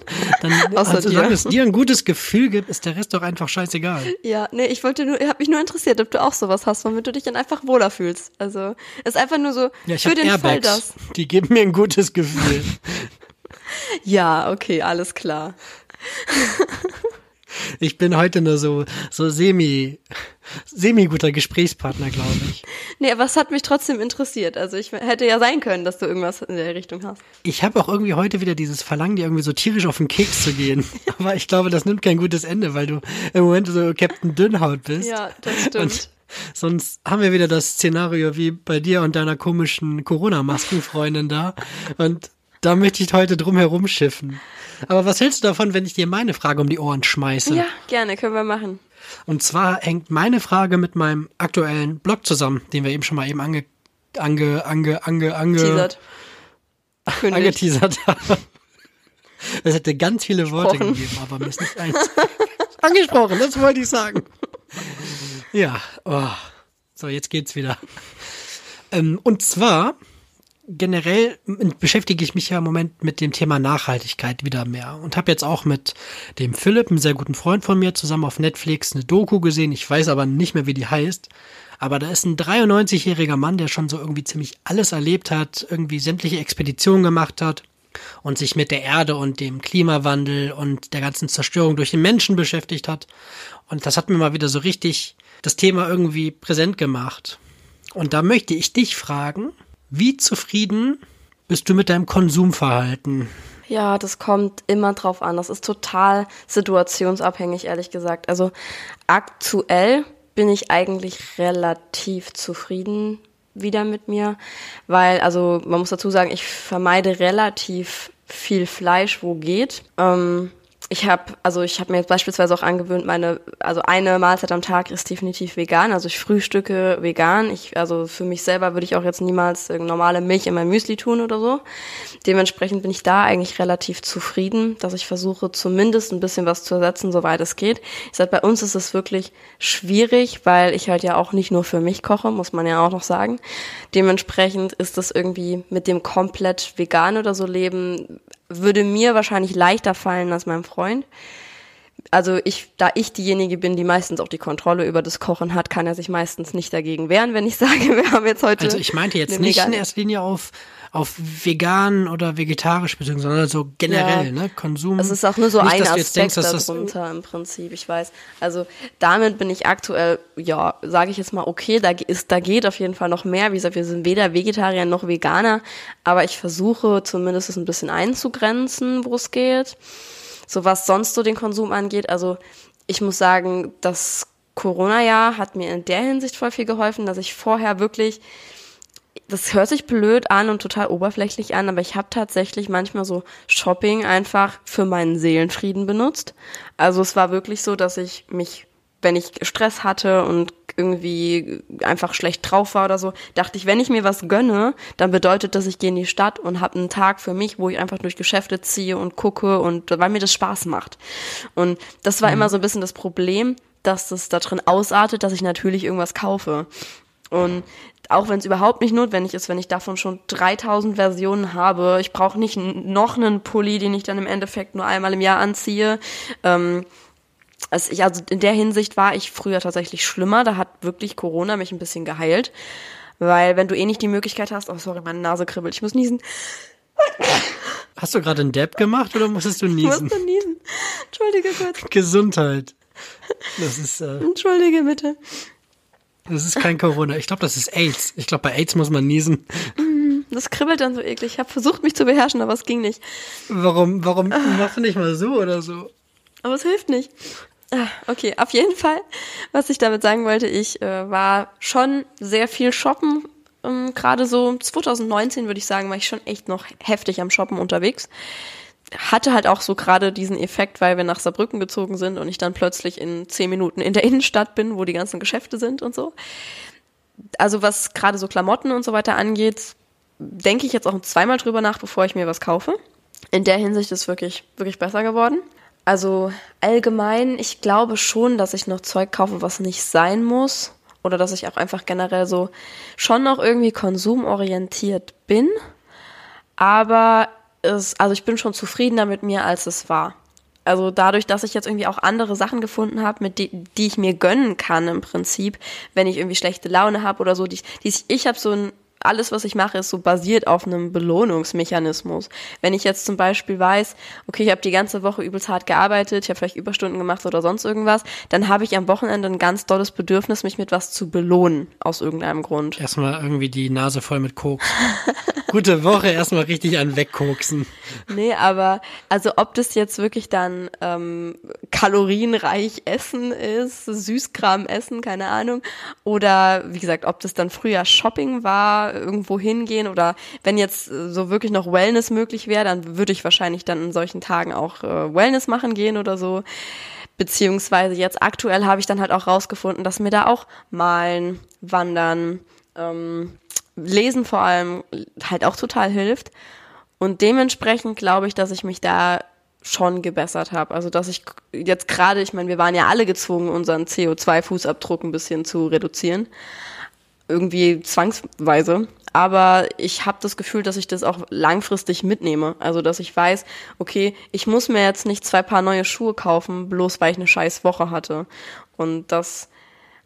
Speaker 1: Dann,
Speaker 2: Außer
Speaker 1: also,
Speaker 2: dir.
Speaker 1: solange es dir ein gutes Gefühl gibt, ist der Rest doch einfach scheißegal.
Speaker 2: Ja, nee, ich wollte nur, ich habe mich nur interessiert, ob du auch sowas hast, womit du dich dann einfach wohler fühlst. Also, ist einfach nur so
Speaker 1: Ja, ich
Speaker 2: für den Fall
Speaker 1: Airbags.
Speaker 2: das.
Speaker 1: Die geben mir ein gutes Gefühl.
Speaker 2: Ja, okay, alles klar.
Speaker 1: Ich bin heute nur so, so semi, semi guter Gesprächspartner, glaube ich.
Speaker 2: Nee, aber es hat mich trotzdem interessiert. Also ich hätte ja sein können, dass du irgendwas in der Richtung hast.
Speaker 1: Ich habe auch irgendwie heute wieder dieses Verlangen, dir irgendwie so tierisch auf den Keks zu gehen. Aber ich glaube, das nimmt kein gutes Ende, weil du im Moment so Captain Dünnhaut bist.
Speaker 2: Ja, das stimmt.
Speaker 1: Und sonst haben wir wieder das Szenario wie bei dir und deiner komischen Corona-Maskenfreundin da. Und da möchte ich heute drum herum schiffen. Aber was hältst du davon, wenn ich dir meine Frage um die Ohren schmeiße?
Speaker 2: Ja, gerne, können wir machen.
Speaker 1: Und zwar hängt meine Frage mit meinem aktuellen Blog zusammen, den wir eben schon mal eben ange, ange, ange, ange, ange,
Speaker 2: Teasert.
Speaker 1: Angeteasert haben. Es hätte ganz viele Worte gegeben, aber mir ist nicht eins. Angesprochen, das wollte ich sagen. Ja, oh. so, jetzt geht's wieder. Ähm, und zwar, generell beschäftige ich mich ja im Moment mit dem Thema Nachhaltigkeit wieder mehr und habe jetzt auch mit dem Philipp, einem sehr guten Freund von mir, zusammen auf Netflix eine Doku gesehen. Ich weiß aber nicht mehr, wie die heißt. Aber da ist ein 93-jähriger Mann, der schon so irgendwie ziemlich alles erlebt hat, irgendwie sämtliche Expeditionen gemacht hat und sich mit der Erde und dem Klimawandel und der ganzen Zerstörung durch den Menschen beschäftigt hat. Und das hat mir mal wieder so richtig das Thema irgendwie präsent gemacht. Und da möchte ich dich fragen, wie zufrieden bist du mit deinem Konsumverhalten?
Speaker 2: Ja, das kommt immer drauf an. Das ist total situationsabhängig, ehrlich gesagt. Also aktuell bin ich eigentlich relativ zufrieden wieder mit mir, weil, also man muss dazu sagen, ich vermeide relativ viel Fleisch, wo geht. Ähm, ich habe, also ich habe mir jetzt beispielsweise auch angewöhnt, meine, also eine Mahlzeit am Tag ist definitiv vegan. Also ich frühstücke vegan. Ich, also für mich selber würde ich auch jetzt niemals normale Milch in mein Müsli tun oder so. Dementsprechend bin ich da eigentlich relativ zufrieden, dass ich versuche, zumindest ein bisschen was zu ersetzen, soweit es geht. Ich sag, bei uns ist es wirklich schwierig, weil ich halt ja auch nicht nur für mich koche, muss man ja auch noch sagen. Dementsprechend ist das irgendwie mit dem komplett vegan oder so leben, würde mir wahrscheinlich leichter fallen als meinem Freund. Also ich, da ich diejenige bin, die meistens auch die Kontrolle über das Kochen hat, kann er sich meistens nicht dagegen wehren, wenn ich sage, wir haben jetzt heute.
Speaker 1: Also ich meinte jetzt nicht in erster Linie auf, auf vegan oder vegetarisch bezogen, sondern so generell,
Speaker 2: Ja.
Speaker 1: ne? Konsum.
Speaker 2: Es ist auch nur so
Speaker 1: nicht,
Speaker 2: ein Aspekt
Speaker 1: denkst, dass das
Speaker 2: darunter im Prinzip, ich weiß. Also damit bin ich aktuell, ja, sage ich jetzt mal, okay, da ist, da geht auf jeden Fall noch mehr. Wie gesagt, wir sind weder Vegetarier noch Veganer, aber ich versuche zumindest es ein bisschen einzugrenzen, wo es geht. So was sonst so den Konsum angeht, also ich muss sagen, das Corona-Jahr hat mir in der Hinsicht voll viel geholfen, dass ich vorher wirklich das hört sich blöd an und total oberflächlich an, aber ich habe tatsächlich manchmal so Shopping einfach für meinen Seelenfrieden benutzt. Also es war wirklich so, dass ich mich, wenn ich Stress hatte und irgendwie einfach schlecht drauf war oder so, dachte ich, wenn ich mir was gönne, dann bedeutet das, ich gehe in die Stadt und habe einen Tag für mich, wo ich einfach durch Geschäfte ziehe und gucke und weil mir das Spaß macht. Und das war immer so ein bisschen das Problem, dass das da drin ausartet, dass ich natürlich irgendwas kaufe. Und auch wenn es überhaupt nicht notwendig ist, wenn ich davon schon 3000 Versionen habe, ich brauche nicht noch einen Pulli, den ich dann im Endeffekt nur einmal im Jahr anziehe. Ähm, also, ich, also in der Hinsicht war ich früher tatsächlich schlimmer. Da hat wirklich Corona mich ein bisschen geheilt. Weil wenn du eh nicht die Möglichkeit hast, oh sorry, meine Nase kribbelt, ich muss niesen.
Speaker 1: Hast du gerade einen Dab gemacht oder musstest du
Speaker 2: Ich
Speaker 1: niesen?
Speaker 2: musste niesen. Entschuldige kurz.
Speaker 1: Gesundheit. Das ist, äh,
Speaker 2: Entschuldige bitte.
Speaker 1: das ist kein Corona. Ich glaube, das ist AIDS. Ich glaube, bei AIDS muss man niesen.
Speaker 2: Das kribbelt dann so eklig. Ich habe versucht, mich zu beherrschen, aber es ging nicht.
Speaker 1: Warum, warum machst du nicht mal so oder so?
Speaker 2: Aber es hilft nicht. Ah, Okay, auf jeden Fall, was ich damit sagen wollte, ich äh, war schon sehr viel shoppen. Ähm, Gerade so 2019 würde ich sagen, war ich schon echt noch heftig am Shoppen unterwegs. Hatte halt auch so gerade diesen Effekt, weil wir nach Saarbrücken gezogen sind und ich dann plötzlich in zehn Minuten in der Innenstadt bin, wo die ganzen Geschäfte sind und so. Also was gerade so Klamotten und so weiter angeht, denke ich jetzt auch zweimal drüber nach, bevor ich mir was kaufe. In der Hinsicht ist wirklich, wirklich besser geworden. Also allgemein, ich glaube schon, dass ich noch Zeug kaufe, was nicht sein muss. Oder dass ich auch einfach generell so schon noch irgendwie konsumorientiert bin. Aber es, also ich bin schon zufriedener mit mir, als es war. Also dadurch, dass ich jetzt irgendwie auch andere Sachen gefunden habe, mit die, die ich mir gönnen kann im Prinzip, wenn ich irgendwie schlechte Laune habe oder so, die, die ich, ich habe so ein alles, was ich mache, ist so basiert auf einem Belohnungsmechanismus. Wenn ich jetzt zum Beispiel weiß, okay, ich habe die ganze Woche übelst hart gearbeitet, ich habe vielleicht Überstunden gemacht oder sonst irgendwas, dann habe ich am Wochenende ein ganz dolles Bedürfnis, mich mit was zu belohnen, aus irgendeinem Grund.
Speaker 1: Erstmal irgendwie die Nase voll mit Koks. Gute Woche, erstmal richtig an wegkoksen.
Speaker 2: Nee, aber also ob das jetzt wirklich dann ähm, kalorienreich Essen ist, Süßkram essen, keine Ahnung, oder wie gesagt, ob das dann früher Shopping war, irgendwo hingehen oder wenn jetzt äh, so wirklich noch Wellness möglich wäre, dann würde ich wahrscheinlich dann in solchen Tagen auch äh, Wellness machen gehen oder so. Beziehungsweise jetzt aktuell habe ich dann halt auch rausgefunden, dass mir da auch Malen, Wandern, ähm, Lesen vor allem halt auch total hilft. Und dementsprechend glaube ich, dass ich mich da schon gebessert habe. Also dass ich jetzt gerade, ich meine, wir waren ja alle gezwungen, unseren CO2-Fußabdruck ein bisschen zu reduzieren irgendwie zwangsweise. Aber ich habe das Gefühl, dass ich das auch langfristig mitnehme. Also dass ich weiß, okay, ich muss mir jetzt nicht zwei Paar neue Schuhe kaufen, bloß weil ich eine scheiß Woche hatte. Und das,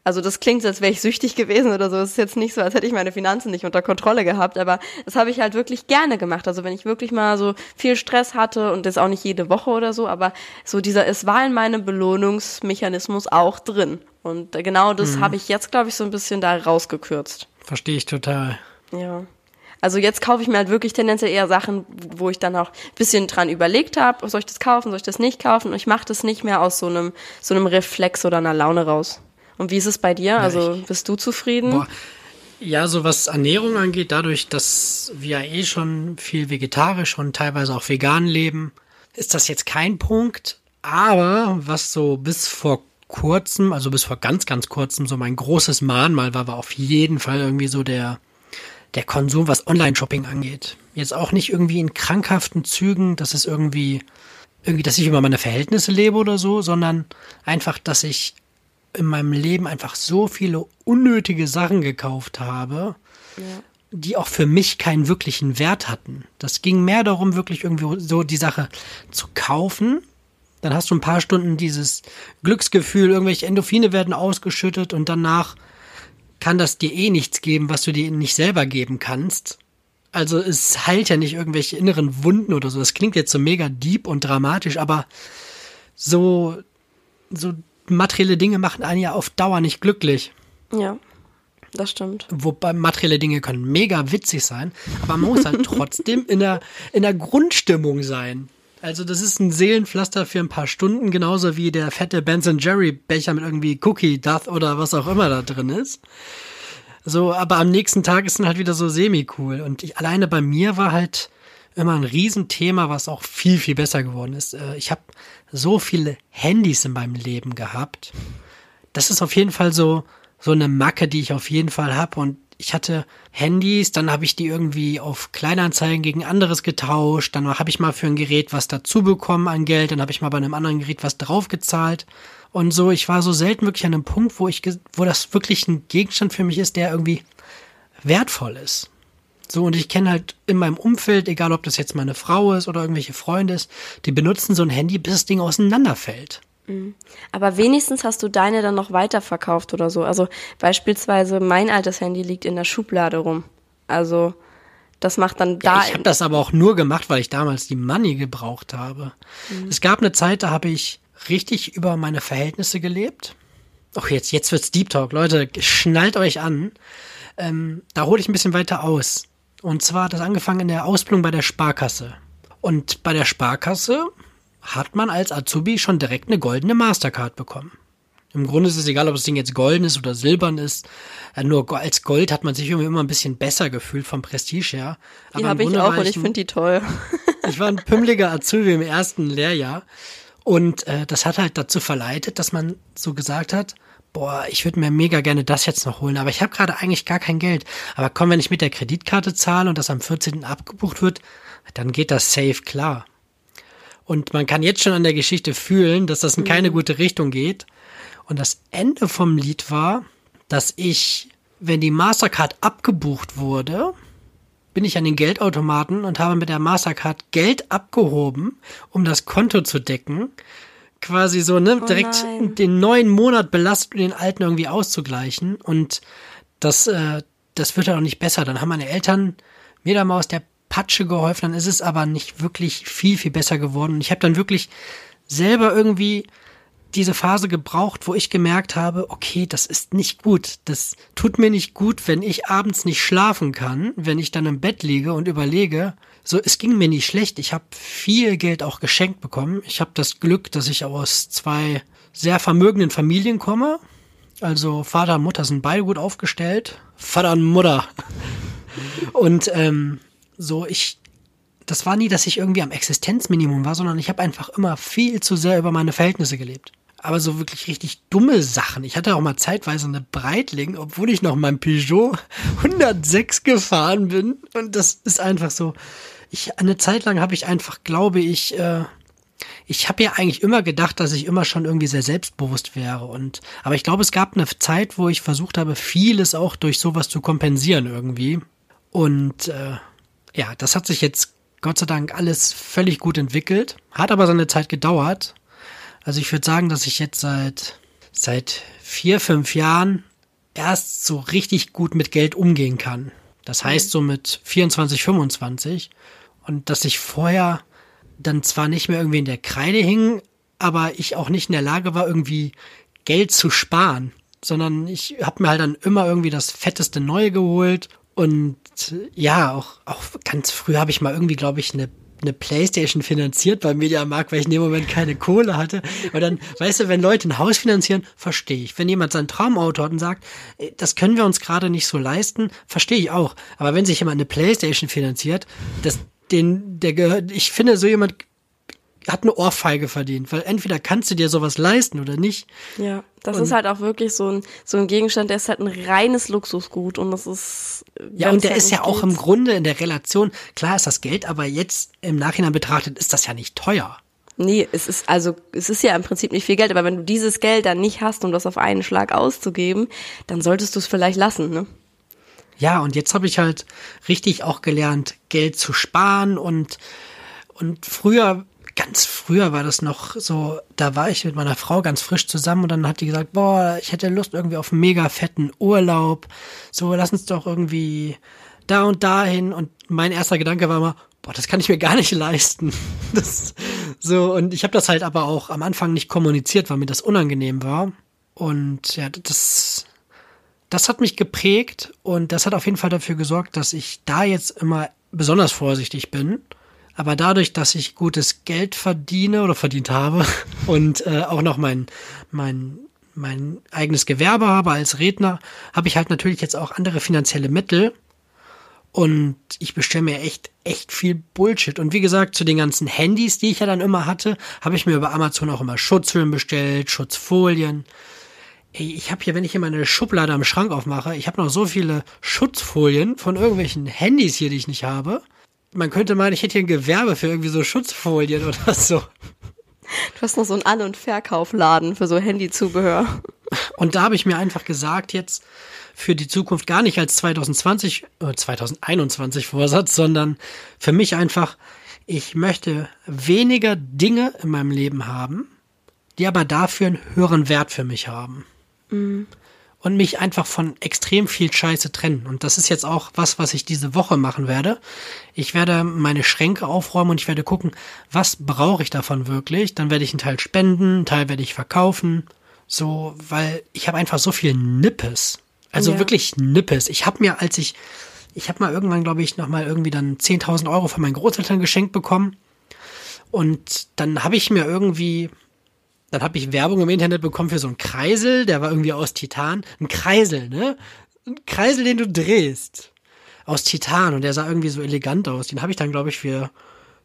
Speaker 2: also das klingt, als wäre ich süchtig gewesen oder so. Es ist jetzt nicht so, als hätte ich meine Finanzen nicht unter Kontrolle gehabt, aber das habe ich halt wirklich gerne gemacht. Also wenn ich wirklich mal so viel Stress hatte und das auch nicht jede Woche oder so, aber so dieser, es war in meinem Belohnungsmechanismus auch drin. Und genau das mhm. habe ich jetzt, glaube ich, so ein bisschen da rausgekürzt.
Speaker 1: Verstehe ich total.
Speaker 2: Ja. Also jetzt kaufe ich mir halt wirklich tendenziell eher Sachen, wo ich dann auch ein bisschen dran überlegt habe, soll ich das kaufen, soll ich das nicht kaufen? Und ich mache das nicht mehr aus so einem, so einem Reflex oder einer Laune raus. Und wie ist es bei dir? Also bist du zufrieden? Boah.
Speaker 1: Ja, so was Ernährung angeht, dadurch, dass wir eh schon viel vegetarisch und teilweise auch vegan leben, ist das jetzt kein Punkt. Aber was so bis vor kurzem, also bis vor ganz, ganz kurzem, so mein großes Mahnmal war, war auf jeden Fall irgendwie so der, der Konsum, was Online-Shopping angeht. Jetzt auch nicht irgendwie in krankhaften Zügen, dass es irgendwie, irgendwie, dass ich über meine Verhältnisse lebe oder so, sondern einfach, dass ich in meinem Leben einfach so viele unnötige Sachen gekauft habe, ja. die auch für mich keinen wirklichen Wert hatten. Das ging mehr darum, wirklich irgendwie so die Sache zu kaufen, dann hast du ein paar Stunden dieses Glücksgefühl, irgendwelche Endorphine werden ausgeschüttet und danach kann das dir eh nichts geben, was du dir nicht selber geben kannst. Also es heilt ja nicht irgendwelche inneren Wunden oder so. Das klingt jetzt so mega deep und dramatisch, aber so, so materielle Dinge machen einen ja auf Dauer nicht glücklich.
Speaker 2: Ja, das stimmt.
Speaker 1: Wobei materielle Dinge können mega witzig sein, aber man muss halt trotzdem in der, in der Grundstimmung sein. Also das ist ein Seelenpflaster für ein paar Stunden, genauso wie der fette Benson Jerry Becher mit irgendwie Cookie Duff oder was auch immer da drin ist. So, aber am nächsten Tag ist dann halt wieder so semi-cool. Und ich, alleine bei mir war halt immer ein Riesenthema, was auch viel, viel besser geworden ist. Äh, ich habe so viele Handys in meinem Leben gehabt. Das ist auf jeden Fall so, so eine Macke, die ich auf jeden Fall habe. Und ich hatte Handys, dann habe ich die irgendwie auf Kleinanzeigen gegen anderes getauscht, dann habe ich mal für ein Gerät was dazu bekommen an Geld, dann habe ich mal bei einem anderen Gerät was draufgezahlt und so. Ich war so selten wirklich an einem Punkt, wo ich, wo das wirklich ein Gegenstand für mich ist, der irgendwie wertvoll ist. So, und ich kenne halt in meinem Umfeld, egal ob das jetzt meine Frau ist oder irgendwelche Freunde ist, die benutzen so ein Handy, bis das Ding auseinanderfällt.
Speaker 2: Mhm. Aber wenigstens hast du deine dann noch weiterverkauft oder so. Also beispielsweise mein altes Handy liegt in der Schublade rum. Also das macht dann da.
Speaker 1: Ja, ich habe das aber auch nur gemacht, weil ich damals die Money gebraucht habe. Mhm. Es gab eine Zeit, da habe ich richtig über meine Verhältnisse gelebt. Ach, jetzt, jetzt wird's Deep Talk. Leute, schnallt euch an. Ähm, da hole ich ein bisschen weiter aus. Und zwar hat das angefangen in der Ausbildung bei der Sparkasse. Und bei der Sparkasse hat man als Azubi schon direkt eine goldene Mastercard bekommen. Im Grunde ist es egal, ob das Ding jetzt golden ist oder silbern ist. Nur als Gold hat man sich irgendwie immer ein bisschen besser gefühlt vom Prestige her.
Speaker 2: Aber die habe ich auch und ich finde die toll.
Speaker 1: ich war ein pümmeliger Azubi im ersten Lehrjahr. Und äh, das hat halt dazu verleitet, dass man so gesagt hat, boah, ich würde mir mega gerne das jetzt noch holen, aber ich habe gerade eigentlich gar kein Geld. Aber komm, wenn ich mit der Kreditkarte zahle und das am 14. abgebucht wird, dann geht das safe klar. Und man kann jetzt schon an der Geschichte fühlen, dass das in keine gute Richtung geht. Und das Ende vom Lied war, dass ich, wenn die Mastercard abgebucht wurde, bin ich an den Geldautomaten und habe mit der Mastercard Geld abgehoben, um das Konto zu decken. Quasi so, ne,
Speaker 2: Oh
Speaker 1: direkt
Speaker 2: nein.
Speaker 1: den neuen Monat belastet und den alten irgendwie auszugleichen. Und das, äh, das wird dann auch nicht besser. Dann haben meine Eltern mir da mal aus der Patsche geholfen, dann ist es aber nicht wirklich viel, viel besser geworden. Und ich habe dann wirklich selber irgendwie diese Phase gebraucht, wo ich gemerkt habe, okay, das ist nicht gut. Das tut mir nicht gut, wenn ich abends nicht schlafen kann, wenn ich dann im Bett liege und überlege, so, es ging mir nicht schlecht. Ich habe viel Geld auch geschenkt bekommen. Ich habe das Glück, dass ich aus zwei sehr vermögenden Familien komme. Also Vater und Mutter sind beide gut aufgestellt. Vater und Mutter. Und ähm, so, ich, das war nie, dass ich irgendwie am Existenzminimum war, sondern ich habe einfach immer viel zu sehr über meine Verhältnisse gelebt. Aber so wirklich richtig dumme Sachen. Ich hatte auch mal zeitweise eine Breitling, obwohl ich noch mein Peugeot 106 gefahren bin. Und das ist einfach so. Ich, eine Zeit lang habe ich einfach, glaube ich, äh, ich habe ja eigentlich immer gedacht, dass ich immer schon irgendwie sehr selbstbewusst wäre. Und aber ich glaube, es gab eine Zeit, wo ich versucht habe, vieles auch durch sowas zu kompensieren irgendwie. Und äh, ja, das hat sich jetzt Gott sei Dank alles völlig gut entwickelt. Hat aber seine Zeit gedauert. Also ich würde sagen, dass ich jetzt seit seit vier, fünf Jahren erst so richtig gut mit Geld umgehen kann. Das heißt so mit 24, 25. Und dass ich vorher dann zwar nicht mehr irgendwie in der Kreide hing, aber ich auch nicht in der Lage war, irgendwie Geld zu sparen, sondern ich habe mir halt dann immer irgendwie das fetteste Neue geholt und äh, ja, auch, auch ganz früh habe ich mal irgendwie, glaube ich, eine eine Playstation finanziert beim Mediamarkt, weil ich in dem Moment keine Kohle hatte. Und dann, weißt du, wenn Leute ein Haus finanzieren, verstehe ich. Wenn jemand sein Traumauto hat und sagt, "Ey, das können wir uns gerade nicht so leisten, verstehe ich auch. Aber wenn sich jemand eine Playstation finanziert, das, den, der gehört, ich finde, so jemand hat eine Ohrfeige verdient, weil entweder kannst du dir sowas leisten oder nicht.
Speaker 2: Ja, das
Speaker 1: Und-
Speaker 2: ist halt auch wirklich so ein, so ein Gegenstand, der ist halt ein reines Luxusgut und das ist.
Speaker 1: Ja, und der
Speaker 2: halt
Speaker 1: ist ja auch im Grunde in der Relation, klar ist das Geld, aber jetzt im Nachhinein betrachtet ist das ja nicht teuer.
Speaker 2: Nee, es ist also, es ist ja im Prinzip nicht viel Geld, aber wenn du dieses Geld dann nicht hast, um das auf einen Schlag auszugeben, dann solltest du es vielleicht lassen, ne?
Speaker 1: Ja, und jetzt habe ich halt richtig auch gelernt, Geld zu sparen und, und früher, ganz früher war das noch so, da war ich mit meiner Frau ganz frisch zusammen und dann hat die gesagt, boah, ich hätte Lust irgendwie auf einen mega fetten Urlaub. So, lass uns doch irgendwie da und dahin. Und mein erster Gedanke war immer, boah, das kann ich mir gar nicht leisten. Das, so, und ich habe das halt aber auch am Anfang nicht kommuniziert, weil mir das unangenehm war. Und ja, das, das hat mich geprägt und das hat auf jeden Fall dafür gesorgt, dass ich da jetzt immer besonders vorsichtig bin. Aber dadurch, dass ich gutes Geld verdiene oder verdient habe und äh, auch noch mein, mein, mein eigenes Gewerbe habe als Redner, habe ich halt natürlich jetzt auch andere finanzielle Mittel. Und ich bestelle mir echt, echt viel Bullshit. Und wie gesagt, zu den ganzen Handys, die ich ja dann immer hatte, habe ich mir über Amazon auch immer Schutzhüllen bestellt, Schutzfolien. Ey, ich habe hier, wenn ich hier meine Schublade am Schrank aufmache, ich habe noch so viele Schutzfolien von irgendwelchen Handys hier, die ich nicht habe. Man könnte meinen, ich hätte hier ein Gewerbe für irgendwie so Schutzfolien oder so.
Speaker 2: Du hast noch so einen An- und Verkaufladen für so Handyzubehör.
Speaker 1: Und da habe ich mir einfach gesagt, jetzt für die Zukunft gar nicht als 2020, äh, 2021 Vorsatz, sondern für mich einfach, ich möchte weniger Dinge in meinem Leben haben, die aber dafür einen höheren Wert für mich haben. Und mich einfach von extrem viel Scheiße trennen. Und das ist jetzt auch was, was ich diese Woche machen werde. Ich werde meine Schränke aufräumen und ich werde gucken, was brauche ich davon wirklich. Dann werde ich einen Teil spenden, einen Teil werde ich verkaufen. So, weil ich habe einfach so viel Nippes. Also
Speaker 2: Ja.
Speaker 1: wirklich Nippes. Ich habe mir, als ich, ich habe mal irgendwann, glaube ich, nochmal irgendwie dann 10.000 Euro von meinen Großeltern geschenkt bekommen. Und dann habe ich mir irgendwie, dann habe ich Werbung im Internet bekommen für so einen Kreisel, der war irgendwie aus Titan. Ein Kreisel, ne? Ein Kreisel, den du drehst. Aus Titan und der sah irgendwie so elegant aus. Den habe ich dann, glaube ich, für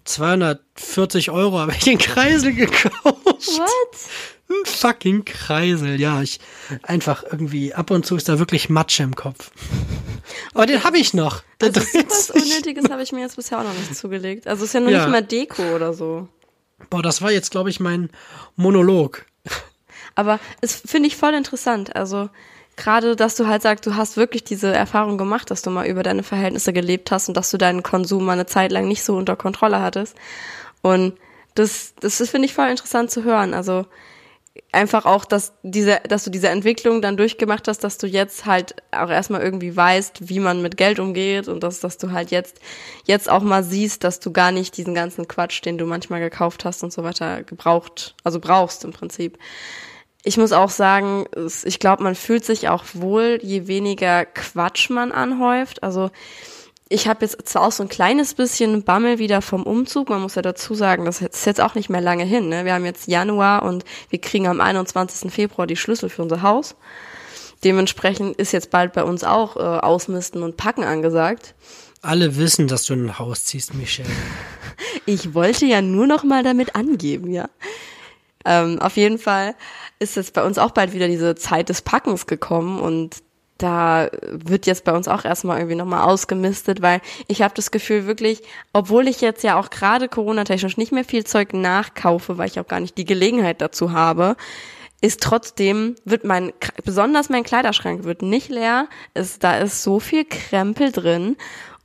Speaker 1: 240 Euro habe ich den Kreisel gekauft.
Speaker 2: What?
Speaker 1: Ein fucking Kreisel, ja. Ich einfach irgendwie, ab und zu ist da wirklich Matsche im Kopf. Aber den habe ich noch. Der
Speaker 2: Also was. Unnötiges habe ich mir jetzt bisher auch noch nicht zugelegt. Also ist ja noch
Speaker 1: Ja.
Speaker 2: nicht mal Deko oder so.
Speaker 1: Boah, das war jetzt, glaube ich, mein Monolog.
Speaker 2: Aber es finde ich voll interessant. Also gerade, dass du halt sagst, du hast wirklich diese Erfahrung gemacht, dass du mal über deine Verhältnisse gelebt hast und dass du deinen Konsum mal eine Zeit lang nicht so unter Kontrolle hattest. Und das, das finde ich voll interessant zu hören. Also einfach auch, dass diese, dass du diese Entwicklung dann durchgemacht hast, dass du jetzt halt auch erstmal irgendwie weißt, wie man mit Geld umgeht und dass, dass du halt jetzt, jetzt auch mal siehst, dass du gar nicht diesen ganzen Quatsch, den du manchmal gekauft hast und so weiter gebraucht, also brauchst im Prinzip. Ich muss auch sagen, ich glaube, man fühlt sich auch wohl, je weniger Quatsch man anhäuft. Also ich habe jetzt zwar auch so ein kleines bisschen Bammel wieder vom Umzug. Man muss ja dazu sagen, das ist jetzt auch nicht mehr lange hin. Ne? Wir haben jetzt Januar und wir kriegen am 21. Februar die Schlüssel für unser Haus. Dementsprechend ist jetzt bald bei uns auch äh, Ausmisten und Packen angesagt.
Speaker 1: Alle wissen, dass du ein Haus ziehst, Michelle.
Speaker 2: Ich wollte ja nur noch mal damit angeben, ja. Ähm, auf jeden Fall ist jetzt bei uns auch bald wieder diese Zeit des Packens gekommen und da wird jetzt bei uns auch erstmal irgendwie nochmal ausgemistet, weil ich habe das Gefühl wirklich, obwohl ich jetzt ja auch gerade Corona-technisch nicht mehr viel Zeug nachkaufe, weil ich auch gar nicht die Gelegenheit dazu habe, ist trotzdem, wird mein, besonders mein Kleiderschrank wird nicht leer, ist, da ist so viel Krempel drin.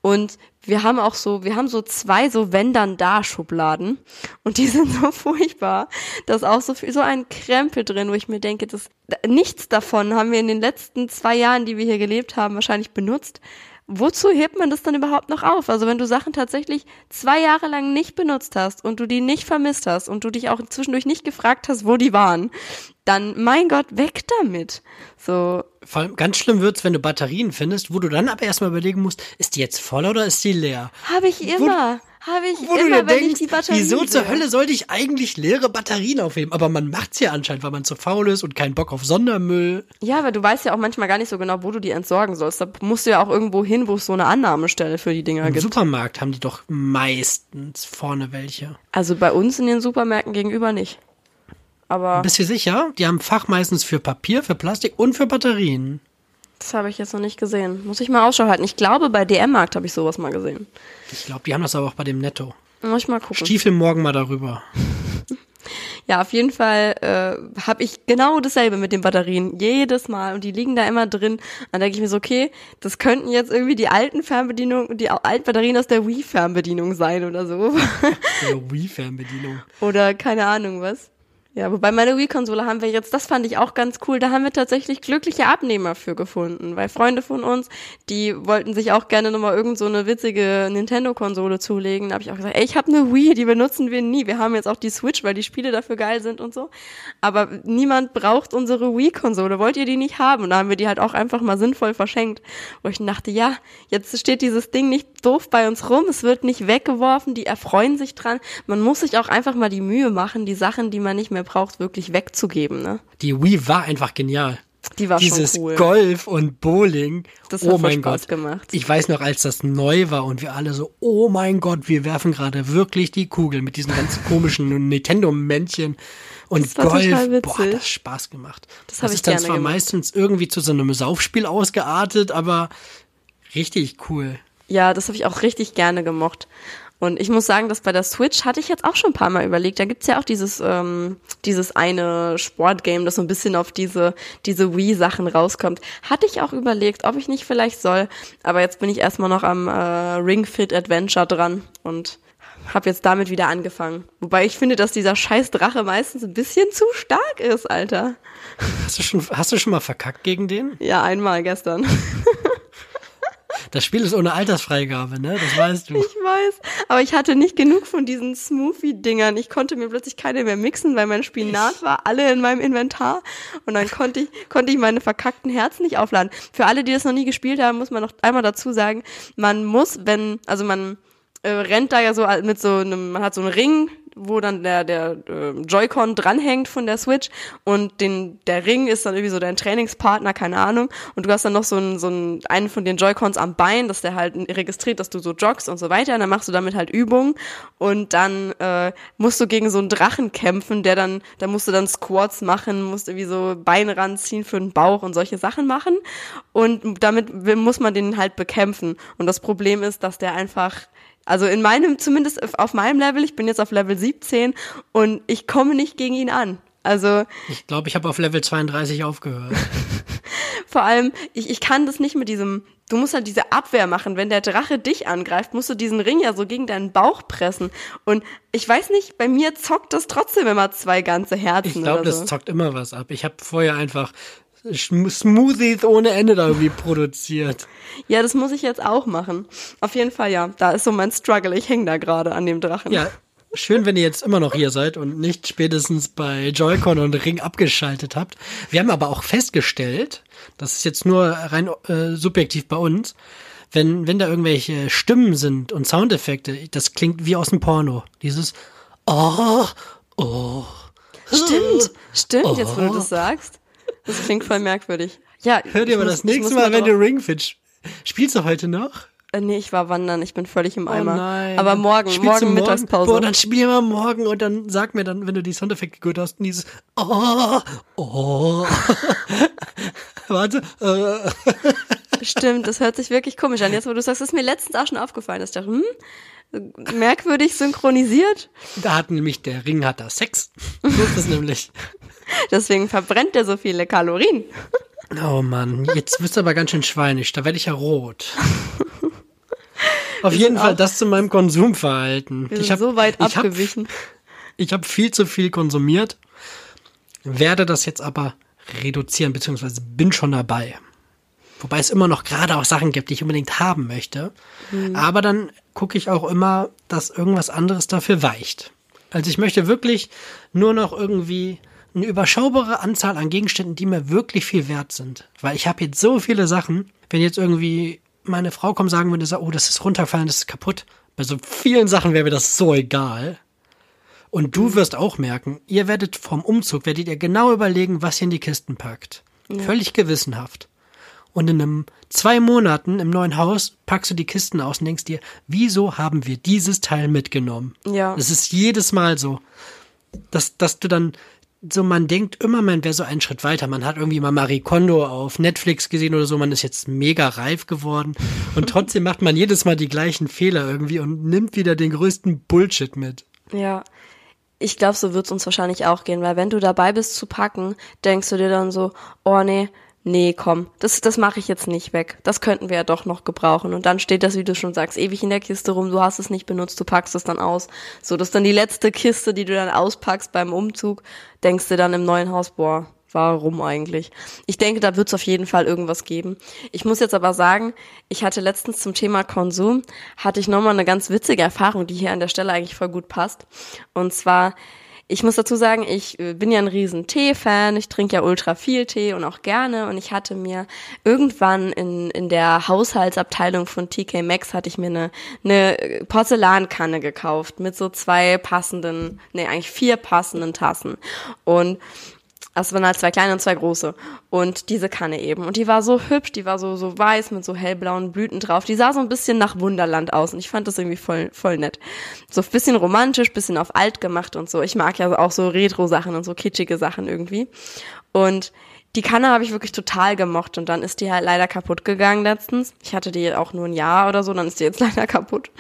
Speaker 2: Und wir haben auch so, wir haben so zwei so wenn dann da Schubladen und die sind so furchtbar. Da ist auch so viel, so ein Krempel drin, wo ich mir denke, das, nichts davon haben wir in den letzten zwei Jahren, die wir hier gelebt haben, wahrscheinlich benutzt. Wozu hebt man das dann überhaupt noch auf? Also wenn du Sachen tatsächlich zwei Jahre lang nicht benutzt hast und du die nicht vermisst hast und du dich auch zwischendurch nicht gefragt hast, wo die waren, dann mein Gott, weg damit. So,
Speaker 1: vor allem ganz schlimm wird's, wenn du Batterien findest, wo du dann aber erstmal überlegen musst, ist die jetzt voll oder ist die leer?
Speaker 2: Habe ich immer. Habe ich wo immer, wenn denkst, ich die Batterien
Speaker 1: Wieso zur Hölle sollte ich eigentlich leere Batterien aufheben? Aber man macht's ja anscheinend, weil man zu faul ist und keinen Bock auf Sondermüll.
Speaker 2: Ja, aber du weißt ja auch manchmal gar nicht so genau, wo du die entsorgen sollst. Da musst du ja auch irgendwo hin, wo es so eine Annahmestelle für die Dinger
Speaker 1: Im
Speaker 2: gibt.
Speaker 1: Im Supermarkt haben die doch meistens vorne welche.
Speaker 2: Also bei uns in den Supermärkten gegenüber nicht. Aber.
Speaker 1: Bist du sicher? Die haben Fach meistens für Papier, für Plastik und für Batterien.
Speaker 2: Das habe ich jetzt noch nicht gesehen. Muss ich mal Ausschau halten. Ich glaube, bei DM-Markt habe ich sowas mal gesehen.
Speaker 1: Ich glaube, die haben das aber auch bei dem Netto.
Speaker 2: Muss ich mal gucken.
Speaker 1: Stiefel morgen mal darüber.
Speaker 2: ja, auf jeden Fall äh, habe ich genau dasselbe mit den Batterien. Jedes Mal. Und die liegen da immer drin. Dann denke ich mir so, okay, das könnten jetzt irgendwie die alten Fernbedienungen, die alten Batterien aus der Wii-Fernbedienung sein oder so.
Speaker 1: Der Wii-Fernbedienung.
Speaker 2: oder keine Ahnung was. Ja, wobei meine Wii-Konsole haben wir jetzt, das fand ich auch ganz cool, da haben wir tatsächlich glückliche Abnehmer für gefunden, weil Freunde von uns, die wollten sich auch gerne nochmal irgend so eine witzige Nintendo-Konsole zulegen. Da habe ich auch gesagt, ey, ich habe eine Wii, die benutzen wir nie. Wir haben jetzt auch die Switch, weil die Spiele dafür geil sind und so. Aber niemand braucht unsere Wii-Konsole. Wollt ihr die nicht haben? Und da haben wir die halt auch einfach mal sinnvoll verschenkt. Wo ich dachte, ja, jetzt steht dieses Ding nicht doof bei uns rum, es wird nicht weggeworfen, die erfreuen sich dran. Man muss sich auch einfach mal die Mühe machen, die Sachen, die man nicht mehr braucht, wirklich wegzugeben. Ne?
Speaker 1: Die Wii war einfach genial.
Speaker 2: Die war
Speaker 1: Dieses
Speaker 2: schon cool.
Speaker 1: Golf und Bowling.
Speaker 2: Das hat
Speaker 1: oh mein
Speaker 2: Spaß
Speaker 1: Gott.
Speaker 2: gemacht.
Speaker 1: Ich weiß noch, als das neu war und wir alle so, oh mein Gott, wir werfen gerade wirklich die Kugel mit diesen ganz komischen Nintendo-Männchen und
Speaker 2: Das
Speaker 1: Golf. Boah, hat das Spaß gemacht.
Speaker 2: Das hab ich
Speaker 1: ist dann
Speaker 2: gerne
Speaker 1: zwar
Speaker 2: gemacht.
Speaker 1: meistens irgendwie zu so einem Saufspiel ausgeartet, aber richtig cool.
Speaker 2: Ja, das habe ich auch richtig gerne gemocht. Und ich muss sagen, dass bei der Switch hatte ich jetzt auch schon ein paar Mal überlegt. Da gibt's ja auch dieses, ähm, dieses eine Sportgame, das so ein bisschen auf diese, diese Wii-Sachen rauskommt. Hatte ich auch überlegt, ob ich nicht vielleicht soll. Aber jetzt bin ich erstmal noch am äh, Ring Fit Adventure dran und habe jetzt damit wieder angefangen. Wobei ich finde, dass dieser scheiß Drache meistens ein bisschen zu stark ist, Alter.
Speaker 1: Hast du schon, hast du schon mal verkackt gegen den?
Speaker 2: Ja, einmal gestern.
Speaker 1: Das Spiel ist ohne Altersfreigabe, ne? Das weißt du.
Speaker 2: Ich weiß, aber ich hatte nicht genug von diesen Smoothie-Dingern. Ich konnte mir plötzlich keine mehr mixen, weil mein Spinat war alle in meinem Inventar und dann konnte ich, konnte ich meine verkackten Herzen nicht aufladen. Für alle, die das noch nie gespielt haben, muss man noch einmal dazu sagen, man muss, wenn, also man äh, rennt da ja so mit so einem, man hat so einen Ring, wo dann der, der äh, Joy-Con dranhängt von der Switch und den, der Ring ist dann irgendwie so dein Trainingspartner, keine Ahnung. Und du hast dann noch so einen, so einen, einen von den Joy-Cons am Bein, dass der halt registriert, dass du so joggst und so weiter. Und dann machst du damit halt Übungen und dann äh, musst du gegen so einen Drachen kämpfen, der dann, da musst du dann Squats machen, musst irgendwie so Beine ranziehen für den Bauch und solche Sachen machen. Und damit muss man den halt bekämpfen. Und das Problem ist, dass der einfach Also in meinem, zumindest auf meinem Level, ich bin jetzt auf Level 17 und ich komme nicht gegen ihn an. Also.
Speaker 1: Ich glaube, ich habe auf Level 32 aufgehört.
Speaker 2: Vor allem, ich, ich kann das nicht mit diesem, du musst halt diese Abwehr machen. Wenn der Drache dich angreift, musst du diesen Ring ja so gegen deinen Bauch pressen. Und ich weiß nicht, bei mir zockt das trotzdem immer zwei ganze Herzen.
Speaker 1: Ich glaube,
Speaker 2: so.
Speaker 1: das zockt immer was ab. Ich habe vorher einfach Smoothies ohne Ende da irgendwie produziert.
Speaker 2: Ja, das muss ich jetzt auch machen. Auf jeden Fall, ja. Da ist so mein Struggle. Ich hänge da gerade an dem Drachen.
Speaker 1: Ja, schön, wenn ihr jetzt immer noch hier seid und nicht spätestens bei Joy-Con und Ring abgeschaltet habt. Wir haben aber auch festgestellt, das ist jetzt nur rein äh, subjektiv bei uns, wenn, wenn da irgendwelche Stimmen sind und Soundeffekte, das klingt wie aus dem Porno. Dieses Oh, oh.
Speaker 2: Stimmt, stimmt,
Speaker 1: oh.
Speaker 2: jetzt wo du das sagst. Das klingt voll merkwürdig. Ja,
Speaker 1: Hör dir aber
Speaker 2: muss,
Speaker 1: das nächste Mal, wenn du Ring Fit spielst du heute noch?
Speaker 2: Äh, nee, ich war wandern, ich bin völlig im
Speaker 1: Oh
Speaker 2: Eimer.
Speaker 1: nein.
Speaker 2: Aber morgen,
Speaker 1: Spielst
Speaker 2: morgen
Speaker 1: du
Speaker 2: Mittagspause.
Speaker 1: Boah, dann spielen wir morgen und dann sag mir dann, wenn du die Soundeffekte gut hast, dieses Oh, oh. Warte. Äh.
Speaker 2: Stimmt, das hört sich wirklich komisch an. Jetzt, wo du sagst, ist mir letztens auch schon aufgefallen. Ich dachte, hm, merkwürdig synchronisiert.
Speaker 1: Da hat nämlich der Ring hat da Sex. So ist das nämlich.
Speaker 2: Deswegen verbrennt er so viele Kalorien.
Speaker 1: Oh Mann, jetzt bist du aber ganz schön schweinisch. Da werde ich ja rot. Auf jeden Fall das zu meinem Konsumverhalten.
Speaker 2: Wir
Speaker 1: ich
Speaker 2: sind
Speaker 1: hab,
Speaker 2: so weit
Speaker 1: ich
Speaker 2: abgewichen.
Speaker 1: Hab, ich habe viel zu viel konsumiert, werde das jetzt aber reduzieren, beziehungsweise bin schon dabei. Wobei es immer noch gerade auch Sachen gibt, die ich unbedingt haben möchte. Mhm. Aber dann gucke ich auch immer, dass irgendwas anderes dafür weicht. Also ich möchte wirklich nur noch irgendwie eine überschaubare Anzahl an Gegenständen, die mir wirklich viel wert sind. Weil ich habe jetzt so viele Sachen, wenn jetzt irgendwie meine Frau kommt sagen würde, oh, das ist runtergefallen, das ist kaputt. Bei so vielen Sachen wäre mir das so egal. Und du wirst auch merken, ihr werdet vom Umzug, werdet ihr genau überlegen, was ihr in die Kisten packt. Ja. Völlig gewissenhaft. Und in einem zwei Monaten im neuen Haus packst du die Kisten aus und denkst dir, wieso haben wir dieses Teil mitgenommen?
Speaker 2: Ja.
Speaker 1: Das ist jedes Mal so, dass, dass du dann so, man denkt immer, man wäre so einen Schritt weiter. Man hat irgendwie mal Marie Kondo auf Netflix gesehen oder so, man ist jetzt mega reif geworden. Und trotzdem macht man jedes Mal die gleichen Fehler irgendwie und nimmt wieder den größten Bullshit mit.
Speaker 2: Ja. Ich glaube, so wird's uns wahrscheinlich auch gehen, weil wenn du dabei bist zu packen, denkst du dir dann so, oh nee, nee, komm, das, das mache ich jetzt nicht weg. Das könnten wir ja doch noch gebrauchen. Und dann steht das, wie du schon sagst, ewig in der Kiste rum, du hast es nicht benutzt, du packst es dann aus. So, das ist dann die letzte Kiste, die du dann auspackst beim Umzug, denkst du dann im neuen Haus, boah, warum eigentlich? Ich denke, da wird es auf jeden Fall irgendwas geben. Ich muss jetzt aber sagen, ich hatte letztens zum Thema Konsum, hatte ich nochmal eine ganz witzige Erfahrung, die hier an der Stelle eigentlich voll gut passt. Und zwar, ich muss dazu sagen, ich bin ja ein riesen Tee-Fan. Ich trinke ja ultra viel Tee und auch gerne. Und ich hatte mir irgendwann in, in der Haushaltsabteilung von TK Maxx hatte ich mir eine, eine Porzellankanne gekauft mit so zwei passenden, nee, eigentlich vier passenden Tassen. Und das waren halt zwei kleine und zwei große. Und diese Kanne eben. Und die war so hübsch, die war so, so weiß mit so hellblauen Blüten drauf. Die sah so ein bisschen nach Wunderland aus. Und ich fand das irgendwie voll, voll nett. So ein bisschen romantisch, bisschen auf alt gemacht und so. Ich mag ja auch so Retro-Sachen und so kitschige Sachen irgendwie. Und die Kanne habe ich wirklich total gemocht. Und dann ist die halt leider kaputt gegangen letztens. Ich hatte die auch nur ein Jahr oder so, dann ist die jetzt leider kaputt.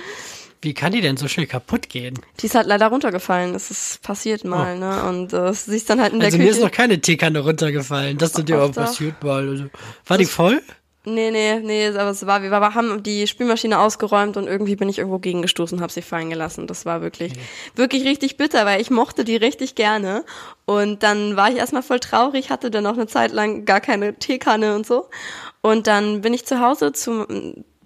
Speaker 1: Wie kann die denn so schnell kaputt gehen?
Speaker 2: Die ist halt leider runtergefallen. Das ist passiert mal, oh. ne? Und äh, sie ist dann halt in der
Speaker 1: also
Speaker 2: Küche.
Speaker 1: Also mir ist noch keine Teekanne runtergefallen. Das sind dir auch passiert mal. Also, war die voll?
Speaker 2: Nee, nee, nee, aber es war, wir haben die Spülmaschine ausgeräumt und irgendwie bin ich irgendwo gegengestoßen und habe sie fallen gelassen. Das war wirklich, okay. wirklich richtig bitter, weil ich mochte die richtig gerne. Und dann war ich erstmal voll traurig, hatte dann auch eine Zeit lang gar keine Teekanne und so. Und dann bin ich zu Hause zu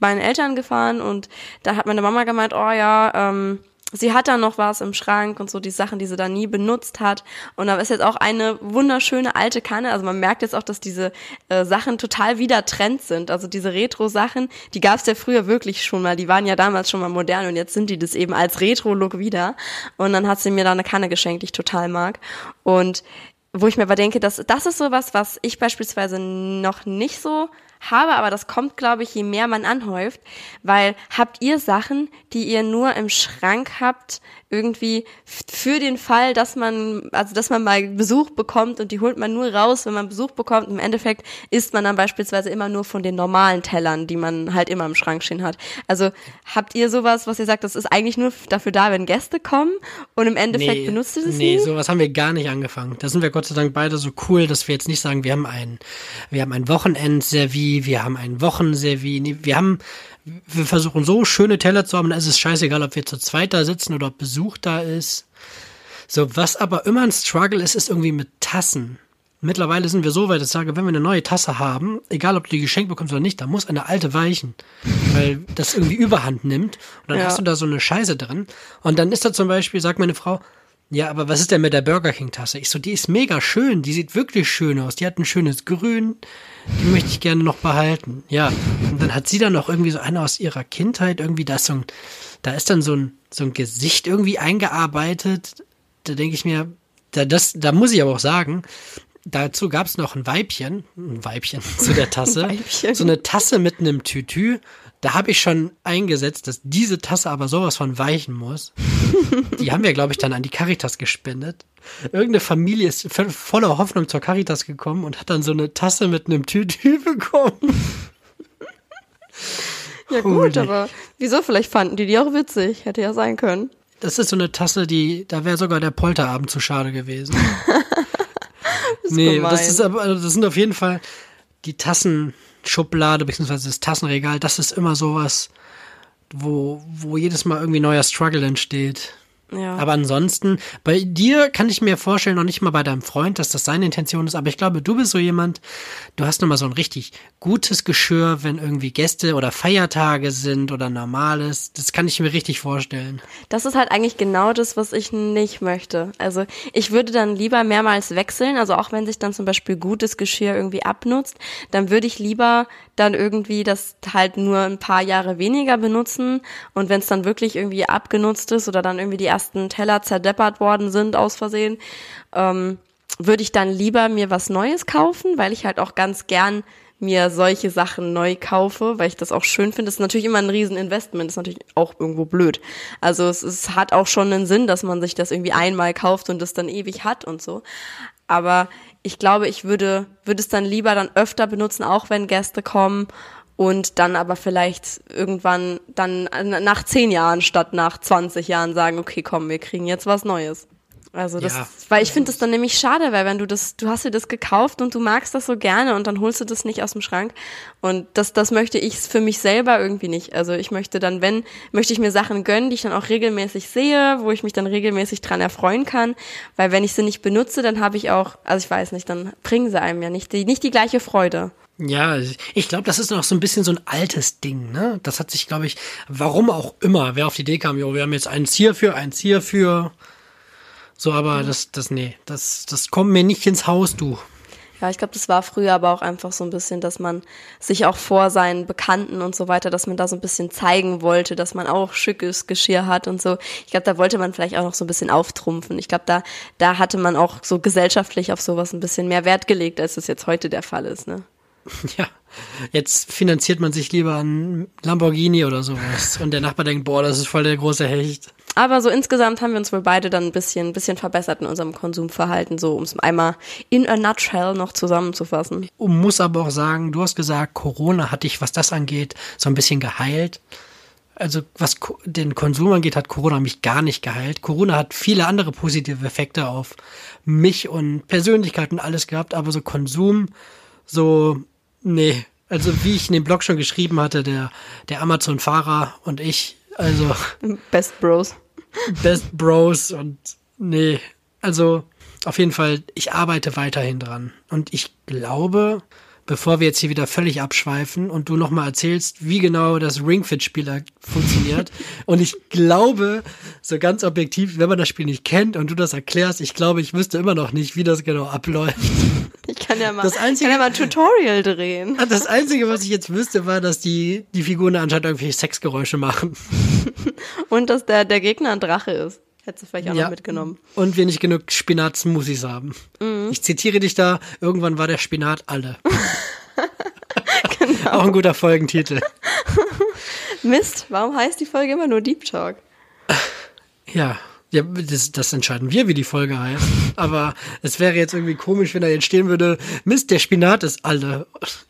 Speaker 2: meinen Eltern gefahren und da hat meine Mama gemeint, oh ja, ähm, sie hat da noch was im Schrank und so die Sachen, die sie da nie benutzt hat. Und da ist jetzt auch eine wunderschöne alte Kanne. Also man merkt jetzt auch, dass diese äh, Sachen total wieder Trend sind. Also diese Retro-Sachen, die gab es ja früher wirklich schon mal. Die waren ja damals schon mal modern und jetzt sind die das eben als Retro-Look wieder. Und dann hat sie mir da eine Kanne geschenkt, die ich total mag. Und wo ich mir aber denke, dass das ist sowas, was ich beispielsweise noch nicht so habe, aber das kommt, glaube ich, je mehr man anhäuft, weil habt ihr Sachen, die ihr nur im Schrank habt, irgendwie für den Fall, dass man, also dass man mal Besuch bekommt und die holt man nur raus, wenn man Besuch bekommt. Im Endeffekt isst man dann beispielsweise immer nur von den normalen Tellern, die man halt immer im Schrank stehen hat. Also habt ihr sowas, was ihr sagt, das ist eigentlich nur dafür da, wenn Gäste kommen und im Endeffekt
Speaker 1: Nee,
Speaker 2: benutzt ihr das
Speaker 1: nee,
Speaker 2: nie?
Speaker 1: sowas haben wir gar nicht angefangen. Da sind wir Gott sei Dank beide so cool, dass wir jetzt nicht sagen, wir haben ein, wir haben ein Wochenendservie, wir haben ein Wochenservie. Nee, wir haben, wir versuchen so schöne Teller zu haben, da ist es scheißegal, ob wir zu zweit da sitzen oder ob Besuch da ist. So, was aber immer ein Struggle ist, ist irgendwie mit Tassen. Mittlerweile sind wir so weit, dass ich sage, wenn wir eine neue Tasse haben, egal ob du die geschenkt bekommst oder nicht, da muss eine alte weichen, weil das irgendwie Überhand nimmt. Und dann
Speaker 2: Ja.
Speaker 1: hast du da so eine Scheiße drin. Und dann ist da zum Beispiel, sagt meine Frau, ja, aber was ist denn mit der Burger King Tasse? Ich so, die ist mega schön, die sieht wirklich schön aus. Die hat ein schönes Grün, die möchte ich gerne noch behalten. Ja, und dann hat sie dann noch irgendwie so eine aus ihrer Kindheit, irgendwie da ist so ein, da ist dann so ein, so ein Gesicht irgendwie eingearbeitet. Da denke ich mir, da, das, da muss ich aber auch sagen, dazu gab es noch ein Weibchen, ein Weibchen zu der Tasse,
Speaker 2: Weibchen.
Speaker 1: so eine Tasse mit einem Tütü. Da habe ich schon eingesetzt, dass diese Tasse aber sowas von weichen muss. Die haben wir, glaube ich, dann an die Caritas gespendet. Irgendeine Familie ist vo- voller Hoffnung zur Caritas gekommen und hat dann so eine Tasse mit einem Tütü bekommen.
Speaker 2: Ja gut, aber wieso? Vielleicht fanden die die auch witzig. Hätte ja sein können.
Speaker 1: Das ist so eine Tasse, die, da wäre sogar der Polterabend zu schade gewesen.
Speaker 2: ist
Speaker 1: nee,
Speaker 2: gemein.
Speaker 1: das ist aber, das sind auf jeden Fall die Tassenschublade, beziehungsweise das Tassenregal, das ist immer sowas, wo, wo jedes Mal irgendwie neuer Struggle entsteht.
Speaker 2: Ja.
Speaker 1: Aber ansonsten, bei dir kann ich mir vorstellen, noch nicht mal bei deinem Freund, dass das seine Intention ist, aber ich glaube, du bist so jemand, du hast nochmal so ein richtig gutes Geschirr, wenn irgendwie Gäste oder Feiertage sind oder normales. Das kann ich mir richtig vorstellen.
Speaker 2: Das ist halt eigentlich genau das, was ich nicht möchte. Also ich würde dann lieber mehrmals wechseln, also auch wenn sich dann zum Beispiel gutes Geschirr irgendwie abnutzt, dann würde ich lieber dann irgendwie das halt nur ein paar Jahre weniger benutzen und wenn es dann wirklich irgendwie abgenutzt ist oder dann irgendwie die ersten Teller zerdeppert worden sind aus Versehen, ähm, würde ich dann lieber mir was Neues kaufen, weil ich halt auch ganz gern mir solche Sachen neu kaufe, weil ich das auch schön finde. Das ist natürlich immer ein Rieseninvestment, ist natürlich auch irgendwo blöd. Also es, es hat auch schon einen Sinn, dass man sich das irgendwie einmal kauft und das dann ewig hat und so. Aber ich glaube, ich würde, würde es dann lieber dann öfter benutzen, auch wenn Gäste kommen und dann aber vielleicht irgendwann dann nach zehn Jahren statt nach 20 Jahren sagen, okay, komm, wir kriegen jetzt was Neues. Also das,
Speaker 1: Ja.
Speaker 2: weil ich finde das dann nämlich schade, weil wenn du das, du hast dir das gekauft und du magst das so gerne und dann holst du das nicht aus dem Schrank und das, das möchte ich für mich selber irgendwie nicht. Also ich möchte dann, wenn, möchte ich mir Sachen gönnen, die ich dann auch regelmäßig sehe, wo ich mich dann regelmäßig dran erfreuen kann, weil wenn ich sie nicht benutze, dann habe ich auch, also ich weiß nicht, dann bringen sie einem ja nicht die, nicht die gleiche Freude.
Speaker 1: Ja, ich glaube, das ist noch so ein bisschen so ein altes Ding, ne? Das hat sich, glaube ich, warum auch immer, wer auf die Idee kam, jo, wir haben jetzt eins hierfür, eins hierfür. So, aber das, das, nee, das, das kommt mir nicht ins Haus, du.
Speaker 2: Ja, ich glaube, das war früher aber auch einfach so ein bisschen, dass man sich auch vor seinen Bekannten und so weiter, dass man da so ein bisschen zeigen wollte, dass man auch schickes Geschirr hat und so. Ich glaube, da wollte man vielleicht auch noch so ein bisschen auftrumpfen. Ich glaube, da, da hatte man auch so gesellschaftlich auf sowas ein bisschen mehr Wert gelegt, als es jetzt heute der Fall ist, ne?
Speaker 1: Ja, jetzt finanziert man sich lieber ein Lamborghini oder sowas. Und der Nachbar denkt, boah, das ist voll der große Hecht.
Speaker 2: Aber so insgesamt haben wir uns wohl beide dann ein bisschen, ein bisschen verbessert in unserem Konsumverhalten, so um es einmal in a nutshell noch zusammenzufassen.
Speaker 1: Und muss aber auch sagen, du hast gesagt, Corona hat dich, was das angeht, so ein bisschen geheilt. Also was den Konsum angeht, hat Corona mich gar nicht geheilt. Corona hat viele andere positive Effekte auf mich und Persönlichkeit und alles gehabt, aber so Konsum, so, nee. Also wie ich in dem Blog schon geschrieben hatte, der, der Amazon-Fahrer und ich, also
Speaker 2: Best Bros.
Speaker 1: Best Bros und nee, also auf jeden Fall, ich arbeite weiterhin dran. Und ich glaube, bevor wir jetzt hier wieder völlig abschweifen und du nochmal erzählst, wie genau das Ringfit-Spiel funktioniert. und ich glaube, so ganz objektiv, wenn man das Spiel nicht kennt und du das erklärst, ich glaube, ich wüsste immer noch nicht, wie das genau abläuft.
Speaker 2: Ich kann ja mal,
Speaker 1: Das Einzige-
Speaker 2: kann ja mal ein Tutorial drehen.
Speaker 1: Das Einzige, was ich jetzt wüsste, war, dass die, die Figuren anscheinend irgendwelche Sexgeräusche machen.
Speaker 2: Und dass der, der Gegner ein Drache ist. Hättest du vielleicht auch
Speaker 1: Ja.
Speaker 2: noch mitgenommen.
Speaker 1: Und wir nicht genug Spinat-Smoothies haben. Ich zitiere dich da, irgendwann war der Spinat alle.
Speaker 2: Genau.
Speaker 1: Auch ein guter Folgentitel.
Speaker 2: Mist, warum heißt die Folge immer nur Deep Talk?
Speaker 1: Ja, ja das, das entscheiden wir, wie die Folge heißt. Aber es wäre jetzt irgendwie komisch, wenn da jetzt stehen würde, Mist, der Spinat ist alle.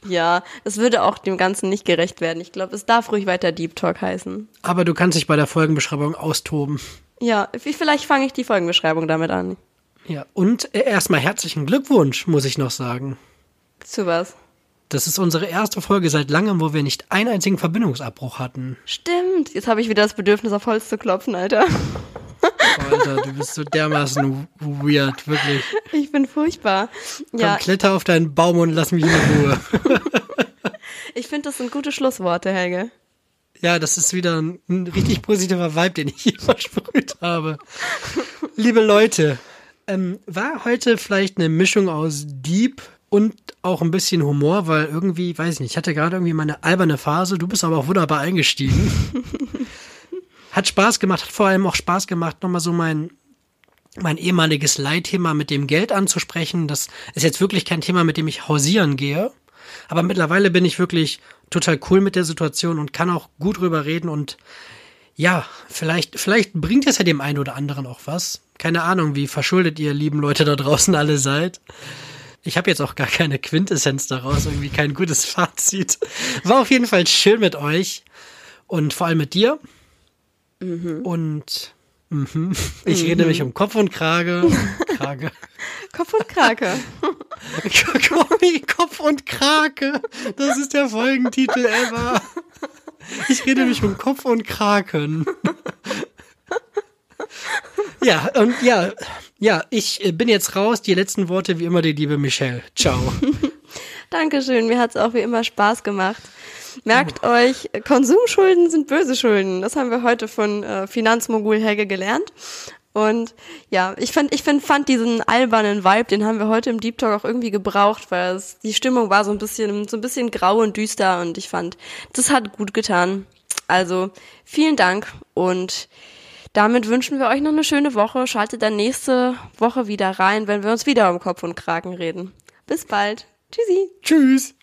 Speaker 2: Ja, das würde auch dem Ganzen nicht gerecht werden. Ich glaube, es darf ruhig weiter Deep Talk heißen.
Speaker 1: Aber du kannst dich bei der Folgenbeschreibung austoben.
Speaker 2: Ja, vielleicht fange ich die Folgenbeschreibung damit an.
Speaker 1: Ja, und äh, erstmal herzlichen Glückwunsch, muss ich noch sagen.
Speaker 2: Zu was?
Speaker 1: Das ist unsere erste Folge seit langem, wo wir nicht einen einzigen Verbindungsabbruch hatten.
Speaker 2: Stimmt. Jetzt habe ich wieder das Bedürfnis, auf Holz zu klopfen, Alter.
Speaker 1: Alter, du bist so dermaßen weird, wirklich.
Speaker 2: Ich bin furchtbar.
Speaker 1: Komm,
Speaker 2: Ja,
Speaker 1: kletter auf deinen Baum und lass mich in Ruhe.
Speaker 2: ich finde, das sind gute Schlussworte, Helge.
Speaker 1: Ja, das ist wieder ein, ein richtig positiver Vibe, den ich hier versprüht habe. Liebe Leute, ähm, war heute vielleicht eine Mischung aus Deep und auch ein bisschen Humor, weil irgendwie, weiß ich nicht, ich hatte gerade irgendwie meine alberne Phase, du bist aber auch wunderbar eingestiegen. hat Spaß gemacht, hat vor allem auch Spaß gemacht, nochmal so mein, mein ehemaliges Leitthema mit dem Geld anzusprechen. Das ist jetzt wirklich kein Thema, mit dem ich hausieren gehe. Aber mittlerweile bin ich wirklich total cool mit der Situation und kann auch gut drüber reden und ja, vielleicht, vielleicht bringt es ja dem einen oder anderen auch was. Keine Ahnung, wie verschuldet ihr lieben Leute da draußen alle seid. Ich habe jetzt auch gar keine Quintessenz daraus, irgendwie kein gutes Fazit. War auf jeden Fall schön mit euch und vor allem mit dir. Und mhm, ich rede mich um Kopf und Krage. Krage.
Speaker 2: Kopf und Krake.
Speaker 1: Kopf und Krake. Das ist der Folgentitel ever. Ich rede mich um Kopf und Kraken. Ja, und ja, ja, ich bin jetzt raus. Die letzten Worte wie immer die liebe Michelle. Ciao.
Speaker 2: Dankeschön, mir hat's auch wie immer Spaß gemacht. Merkt euch, Konsumschulden sind böse Schulden. Das haben wir heute von äh, Finanzmogul Helge gelernt. Und ja, ich fand, ich find, fand diesen albernen Vibe, den haben wir heute im Deep Talk auch irgendwie gebraucht, weil es, die Stimmung war so ein bisschen, so ein bisschen grau und düster und ich fand, das hat gut getan. Also vielen Dank und damit wünschen wir euch noch eine schöne Woche. Schaltet dann nächste Woche wieder rein, wenn wir uns wieder um Kopf und Kragen reden. Bis bald. Tschüssi.
Speaker 1: Tschüss.